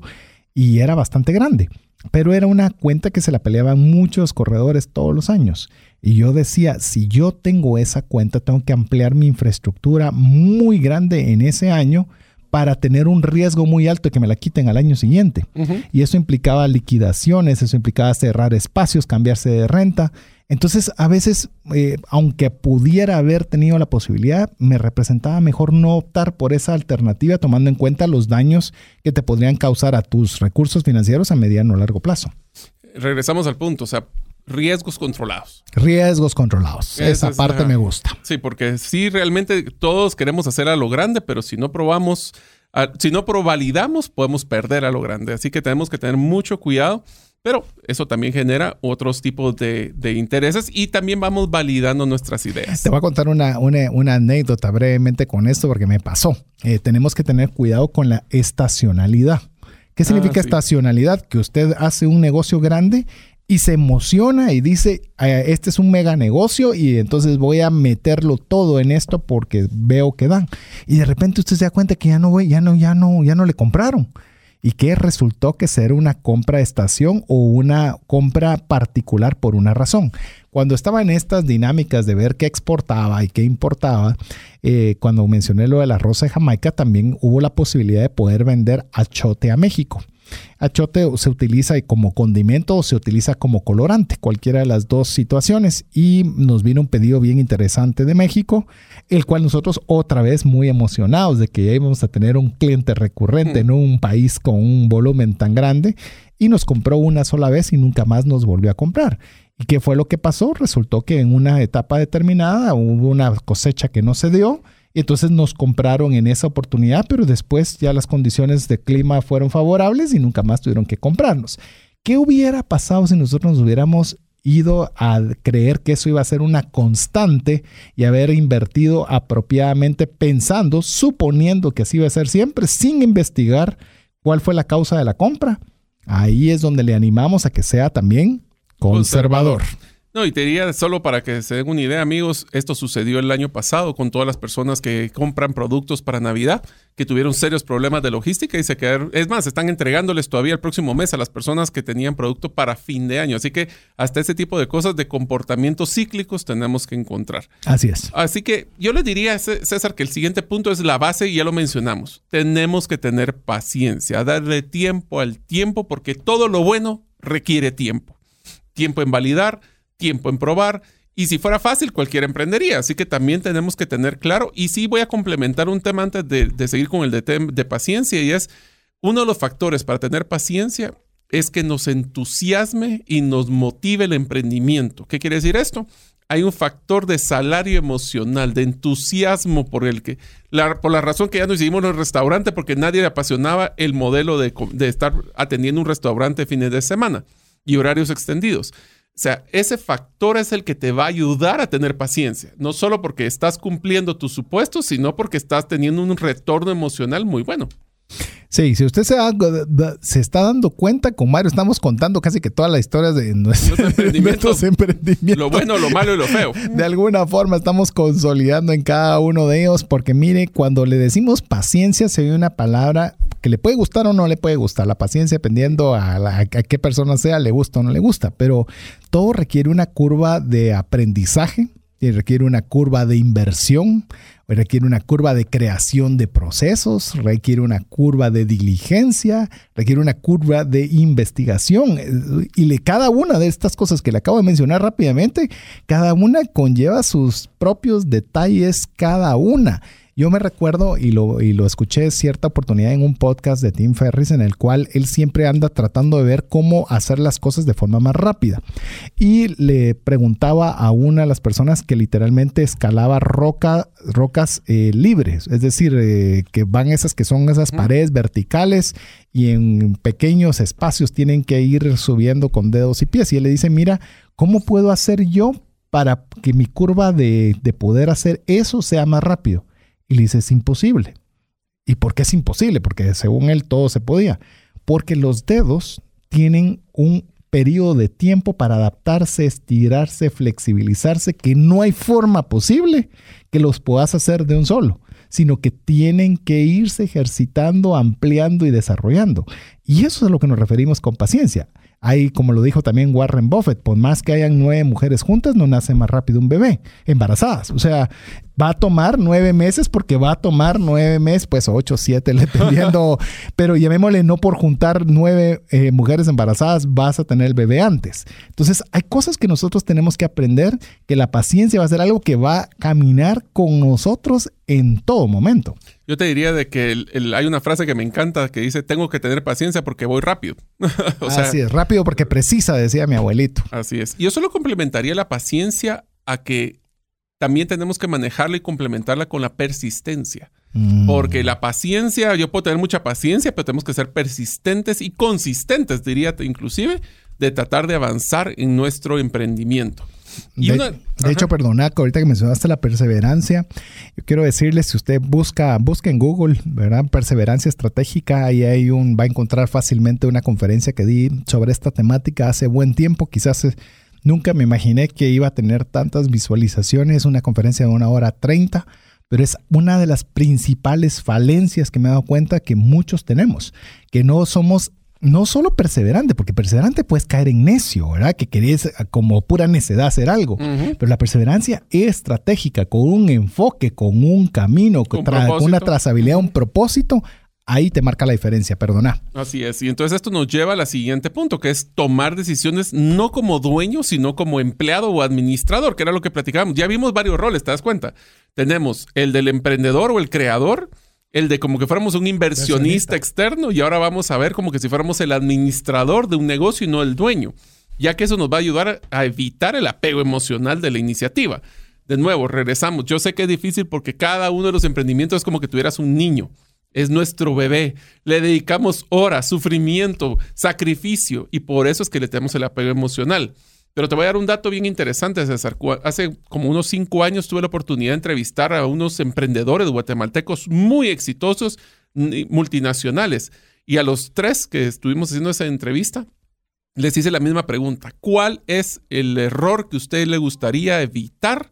y era bastante grande, pero era una cuenta que se la peleaban muchos corredores todos los años. Y yo decía, si yo tengo esa cuenta, tengo que ampliar mi infraestructura muy grande en ese año para tener un riesgo muy alto de que me la quiten al año siguiente. Y eso implicaba liquidaciones, eso implicaba cerrar espacios, cambiarse de renta. Entonces, a veces, eh, aunque pudiera haber tenido la posibilidad, me representaba mejor no optar por esa alternativa, tomando en cuenta los daños que te podrían causar a tus recursos financieros a mediano o largo plazo. Regresamos al punto, o sea, riesgos controlados. Riesgos controlados. Esa, parte me gusta. Sí, porque sí, realmente todos queremos hacer a lo grande, pero si no probamos, si no provalidamos, podemos perder a lo grande. Así que tenemos que tener mucho cuidado. Pero eso también genera otros tipos de, intereses y también vamos validando nuestras ideas. Te voy a contar una, una, anécdota brevemente con esto porque me pasó. Eh, tenemos que tener cuidado con la estacionalidad. ¿Qué significa ah, estacionalidad? Que usted hace un negocio grande y se emociona y dice, este es un mega negocio y entonces voy a meterlo todo en esto porque veo que dan. Y de repente usted se da cuenta que ya no ya no, ya no, ya no le compraron. Y que resultó que ser una compra de estación o una compra particular por una razón. Cuando estaba en estas dinámicas de ver qué exportaba y qué importaba, eh, cuando mencioné lo de la rosa de Jamaica, también hubo la posibilidad de poder vender achote a México. Achote se utiliza como condimento o se utiliza como colorante, cualquiera de las dos situaciones. Y nos vino un pedido bien interesante de México, el cual nosotros otra vez muy emocionados de que ya íbamos a tener un cliente recurrente en un país con un volumen tan grande y nos compró una sola vez y nunca más nos volvió a comprar. ¿Y qué fue lo que pasó? Resultó que en una etapa determinada hubo una cosecha que no se dio entonces nos compraron en esa oportunidad, pero después ya las condiciones de clima fueron favorables y nunca más tuvieron que comprarnos. ¿Qué hubiera pasado si nosotros nos hubiéramos ido a creer que eso iba a ser una constante y haber invertido apropiadamente pensando, suponiendo que así iba a ser siempre, sin investigar cuál fue la causa de la compra? ahí es donde le animamos a que sea también conservador. No, y te diría solo para que se den una idea, amigos, esto sucedió el año pasado con todas las personas que compran productos para Navidad, que tuvieron serios problemas de logística y se quedaron, es más, están entregándoles todavía el próximo mes a las personas que tenían producto para fin de año. Así que hasta ese tipo de cosas de comportamientos cíclicos tenemos que encontrar. Así es. Así que yo le diría, César, que el siguiente punto es la base y ya lo mencionamos. Tenemos que tener paciencia, darle tiempo al tiempo porque todo lo bueno requiere tiempo. Tiempo en validar, tiempo en probar. Y si fuera fácil, cualquiera emprendería. Así que también tenemos que tener claro. Y sí voy a complementar un tema antes de, seguir con el de, de paciencia. Y es uno de los factores para tener paciencia es que nos entusiasme y nos motive el emprendimiento. ¿Qué quiere decir esto? Hay un factor de salario emocional, de entusiasmo por el que, por la razón que ya nos hicimos el restaurante, porque nadie le apasionaba el modelo de, de estar atendiendo un restaurante fines de semana y horarios extendidos. O sea, ese factor es el que te va a ayudar a tener paciencia, no solo porque estás cumpliendo tus supuestos, sino porque estás teniendo un retorno emocional muy bueno. Sí, si usted se, se, está dando cuenta, con Mario estamos contando casi que todas las historias de nuestros, emprendimientos, emprendimientos. Lo bueno, lo malo y lo feo. De alguna forma estamos consolidando en cada uno de ellos, porque mire, cuando le decimos paciencia, se ve una palabra que le puede gustar o no le puede gustar. La paciencia, dependiendo a, a qué persona sea, le gusta o no le gusta, pero todo requiere una curva de aprendizaje y requiere una curva de inversión, requiere una curva de creación de procesos, requiere una curva de diligencia, requiere una curva de investigación. Y cada una de estas cosas que le acabo de mencionar rápidamente, cada una conlleva sus propios detalles, cada una. Yo me recuerdo y lo, y lo escuché cierta oportunidad en un podcast de Tim Ferris en el cual él siempre anda tratando de ver cómo hacer las cosas de forma más rápida. Y le preguntaba a una de las personas que literalmente escalaba roca, rocas eh, libres, es decir, eh, que van esas que son esas paredes verticales y en pequeños espacios tienen que ir subiendo con dedos y pies. Y él le dice, mira, ¿cómo puedo hacer yo para que mi curva de, de poder hacer eso sea más rápido? Y le dice, es imposible. ¿Y por qué es imposible? Porque según él todo se podía. Porque los dedos tienen un periodo de tiempo para adaptarse, estirarse, flexibilizarse, que no hay forma posible que los puedas hacer de un solo, sino que tienen que irse ejercitando, ampliando y desarrollando. Y eso es a lo que nos referimos con paciencia. Hay, como lo dijo también Warren Buffett, por más que hayan nueve mujeres juntas, no nace más rápido un bebé, embarazadas. O sea, va a tomar nueve meses porque va a tomar nueve meses, pues ocho, siete, dependiendo. pero llamémosle, no por juntar nueve eh, mujeres embarazadas vas a tener el bebé antes. Entonces, hay cosas que nosotros tenemos que aprender, que la paciencia va a ser algo que va a caminar con nosotros en todo momento. Yo te diría de que hay una frase que me encanta que dice, tengo que tener paciencia porque voy rápido. así es, rápido porque precisa, decía mi abuelito. Así es. Y yo solo complementaría la paciencia a que también tenemos que manejarla y complementarla con la persistencia. Mm. Porque la paciencia, yo puedo tener mucha paciencia, pero tenemos que ser persistentes y consistentes, diría inclusive, de tratar de avanzar en nuestro emprendimiento. De, hecho, perdona, ahorita que mencionaste la perseverancia, yo quiero decirles, si usted busca, busca en Google, ¿verdad? Perseverancia estratégica, ahí hay un, va a encontrar fácilmente una conferencia que di sobre esta temática hace buen tiempo, quizás Nunca me imaginé que iba a tener tantas visualizaciones, una conferencia de una hora treinta, pero es una de las principales falencias que me he dado cuenta que muchos tenemos, que no somos no solo perseverante, porque perseverante puedes caer en necio, ¿verdad? Que querés como pura necedad hacer algo. Pero la perseverancia estratégica, con un enfoque, con un camino, con, con una trazabilidad, un propósito, ahí te marca la diferencia, perdona. Así es, y entonces esto nos lleva al siguiente punto, que es tomar decisiones no como dueño, sino como empleado o administrador, que era lo que platicábamos. Ya vimos varios roles, ¿te das cuenta? Tenemos el del emprendedor o el creador, el de como que fuéramos un inversionista externo y ahora vamos a ver como que si fuéramos el administrador de un negocio y no el dueño, ya que eso nos va a ayudar a evitar el apego emocional de la iniciativa. De nuevo, regresamos. Yo sé que es difícil porque cada uno de los emprendimientos es como que tuvieras un niño es nuestro bebé. Le dedicamos horas, sufrimiento, sacrificio y por eso es que le tenemos el apego emocional. Pero te voy a dar un dato bien interesante, César. Hace como unos cinco años tuve la oportunidad de entrevistar a unos emprendedores guatemaltecos muy exitosos, multinacionales. Y a los tres que estuvimos haciendo esa entrevista, les hice la misma pregunta. ¿Cuál es el error que a usted le gustaría evitar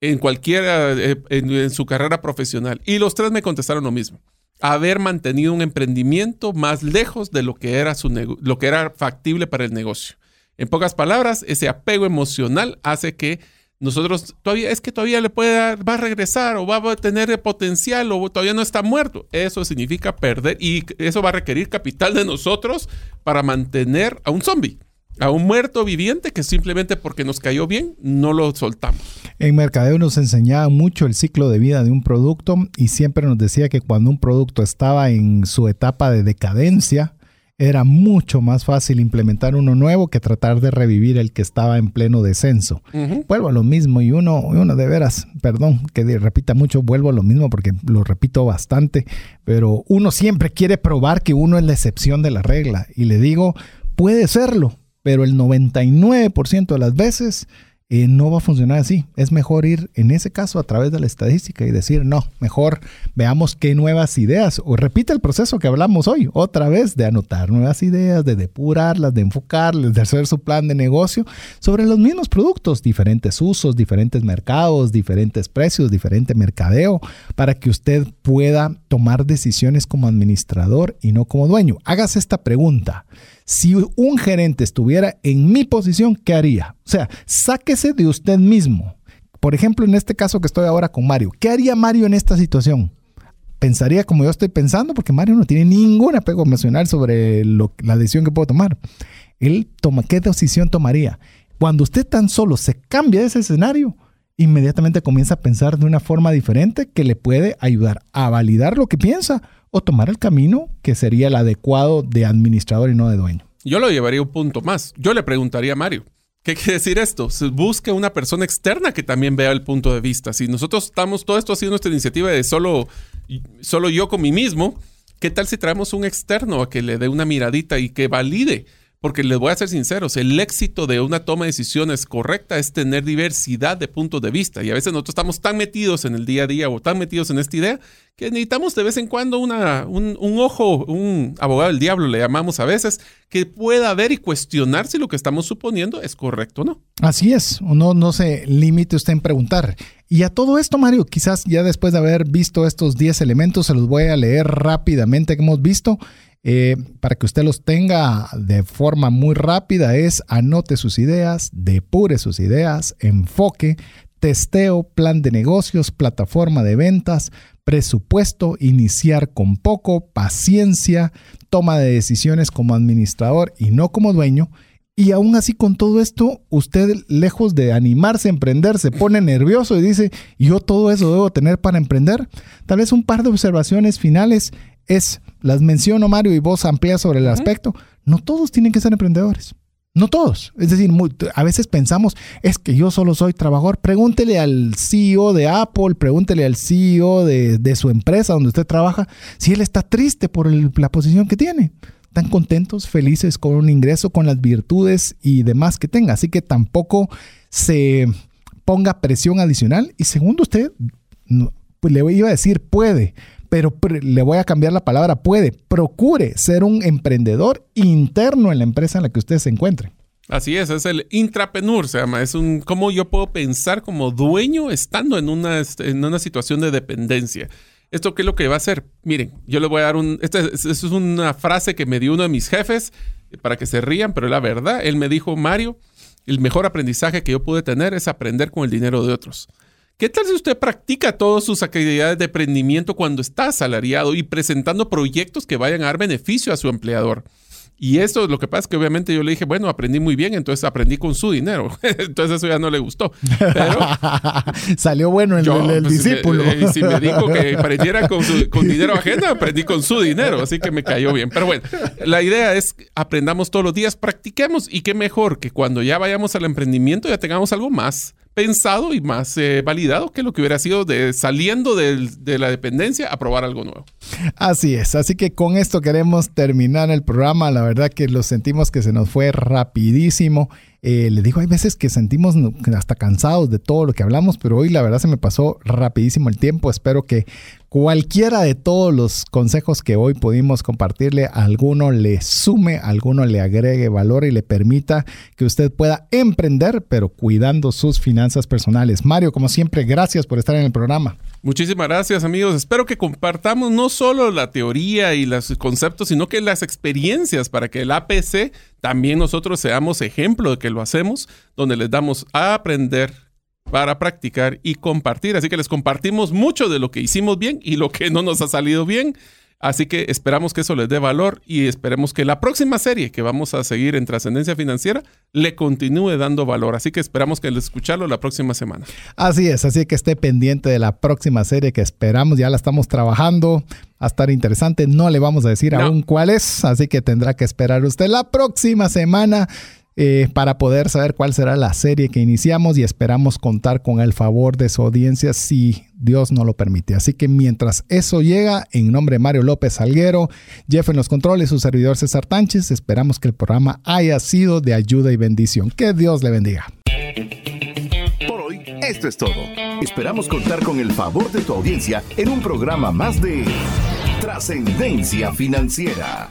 en cualquiera, eh, en, su carrera profesional? Y los tres me contestaron lo mismo. Haber mantenido un emprendimiento más lejos de lo que era, su lo que era factible para el negocio. En pocas palabras, ese apego emocional hace que nosotros todavía, es que todavía le puede dar, va a regresar o va a tener potencial o todavía no está muerto. Eso significa perder y eso va a requerir capital de nosotros para mantener a un zombie. A un muerto viviente que simplemente porque nos cayó bien no lo soltamos. En Mercadeo nos enseñaba mucho el ciclo de vida de un producto y siempre nos decía que cuando un producto estaba en su etapa de decadencia, era mucho más fácil implementar uno nuevo que tratar de revivir el que estaba en pleno descenso. Vuelvo a lo mismo y uno, uno de veras, perdón que repita mucho, vuelvo a lo mismo porque lo repito bastante, pero uno siempre quiere probar que uno es la excepción de la regla y le digo, puede serlo, pero el 99% de las veces eh, no va a funcionar así. Es mejor ir en ese caso a través de la estadística y decir, no, mejor veamos qué nuevas ideas. O repite el proceso que hablamos hoy, otra vez, de anotar nuevas ideas, de depurarlas, de enfocarlas, de hacer su plan de negocio sobre los mismos productos, diferentes usos, diferentes mercados, diferentes precios, diferente mercadeo, para que usted pueda tomar decisiones como administrador y no como dueño. Hágase esta pregunta. Si un gerente estuviera en mi posición, ¿qué haría? O sea, sáquese de usted mismo. Por ejemplo, en este caso que estoy ahora con Mario, ¿qué haría Mario en esta situación? Pensaría como yo estoy pensando, porque Mario no tiene ningún apego emocional sobre la decisión que puedo tomar. Él toma, ¿qué decisión tomaría? Cuando usted tan solo se cambia de ese escenario, inmediatamente comienza a pensar de una forma diferente que le puede ayudar a validar lo que piensa o tomar el camino que sería el adecuado de administrador y no de dueño. Yo lo llevaría un punto más. Yo le preguntaría a Mario, ¿qué quiere decir esto? busque una persona externa que también vea el punto de vista. Si nosotros estamos todo esto haciendo nuestra iniciativa de solo, solo yo con mí mismo, ¿qué tal si traemos un externo a que le dé una miradita y que valide? Porque les voy a ser sinceros, el éxito de una toma de decisiones correcta es tener diversidad de puntos de vista. Y a veces nosotros estamos tan metidos en el día a día o tan metidos en esta idea que necesitamos de vez en cuando una, un, ojo, un abogado del diablo, le llamamos a veces, que pueda ver y cuestionar si lo que estamos suponiendo es correcto o no. Así es, uno no se limite usted en preguntar. Y a todo esto, Mario, quizás ya después de haber visto estos 10 elementos, se los voy a leer rápidamente que hemos visto. Eh, para que usted los tenga de forma muy rápida es anote sus ideas, depure sus ideas, enfoque, testeo, plan de negocios, plataforma de ventas, presupuesto, iniciar con poco, paciencia, toma de decisiones como administrador y no como dueño. Y aún así con todo esto, usted lejos de animarse a emprender, se pone nervioso y dice, yo todo eso debo tener para emprender. Tal vez un par de observaciones finales es, las menciono Mario y vos amplias sobre el aspecto, no todos tienen que ser emprendedores. No todos. Es decir, a veces pensamos, es que yo solo soy trabajador. Pregúntele al CEO de Apple, pregúntele al CEO de, su empresa donde usted trabaja, si él está triste por la posición que tiene. Están contentos, felices con un ingreso, con las virtudes y demás que tenga. Así que tampoco se ponga presión adicional. Y segundo, usted, pues le iba a decir, puede, pero le voy a cambiar la palabra puede. Procure ser un emprendedor interno en la empresa en la que usted se encuentre. Así es, es el intrapenur, se llama. Es un cómo yo puedo pensar como dueño estando en una, en una situación de dependencia. ¿Esto qué es lo que va a hacer? Miren, yo le voy a dar un... Esta es una frase que me dio uno de mis jefes para que se rían, pero la verdad. Él me dijo, Mario, el mejor aprendizaje que yo pude tener es aprender con el dinero de otros. ¿Qué tal si usted practica todas sus actividades de emprendimiento cuando está asalariado y presentando proyectos que vayan a dar beneficio a su empleador? Y eso, lo que pasa es que obviamente yo le dije, bueno, aprendí muy bien, entonces aprendí con su dinero. entonces eso ya no le gustó. Pero, Salió bueno el, el, pues, discípulo. Y si me dijo que aprendiera con, con dinero ajeno, aprendí con su dinero, así que me cayó bien. Pero bueno, la idea es aprendamos todos los días, practiquemos y qué mejor que cuando ya vayamos al emprendimiento ya tengamos algo más pensado y más eh, validado que lo que hubiera sido de saliendo de, la dependencia a probar algo nuevo. Así es, así que con esto queremos terminar el programa. La verdad que lo sentimos que se nos fue rapidísimo. Eh, le digo, hay veces que sentimos hasta cansados de todo lo que hablamos, pero hoy la verdad se me pasó rapidísimo el tiempo. Espero que cualquiera de todos los consejos que hoy pudimos compartirle, alguno le sume, alguno le agregue valor y le permita que usted pueda emprender, pero cuidando sus finanzas personales. Mario, como siempre, gracias por estar en el programa. Muchísimas gracias amigos. Espero que compartamos no solo la teoría y los conceptos, sino que las experiencias para que el APC también nosotros seamos ejemplo de que lo hacemos, donde les damos a aprender para practicar y compartir. Así que les compartimos mucho de lo que hicimos bien y lo que no nos ha salido bien. Así que esperamos que eso les dé valor y esperemos que la próxima serie que vamos a seguir en Trascendencia Financiera le continúe dando valor. Así que esperamos que les escucharlo la próxima semana. Así es, así que esté pendiente de la próxima serie que esperamos, ya la estamos trabajando. Va a estar interesante, no le vamos a decir aún cuál es, así que tendrá que esperar usted la próxima semana. Eh, para poder saber cuál será la serie que iniciamos y esperamos contar con el favor de su audiencia si Dios no lo permite. Así que mientras eso llega, en nombre de Mario López Alguero, Jeff en los controles, su servidor César Tánchez, esperamos que el programa haya sido de ayuda y bendición. Que Dios le bendiga. Por hoy, esto es todo. Esperamos contar con el favor de tu audiencia en un programa más de Trascendencia Financiera.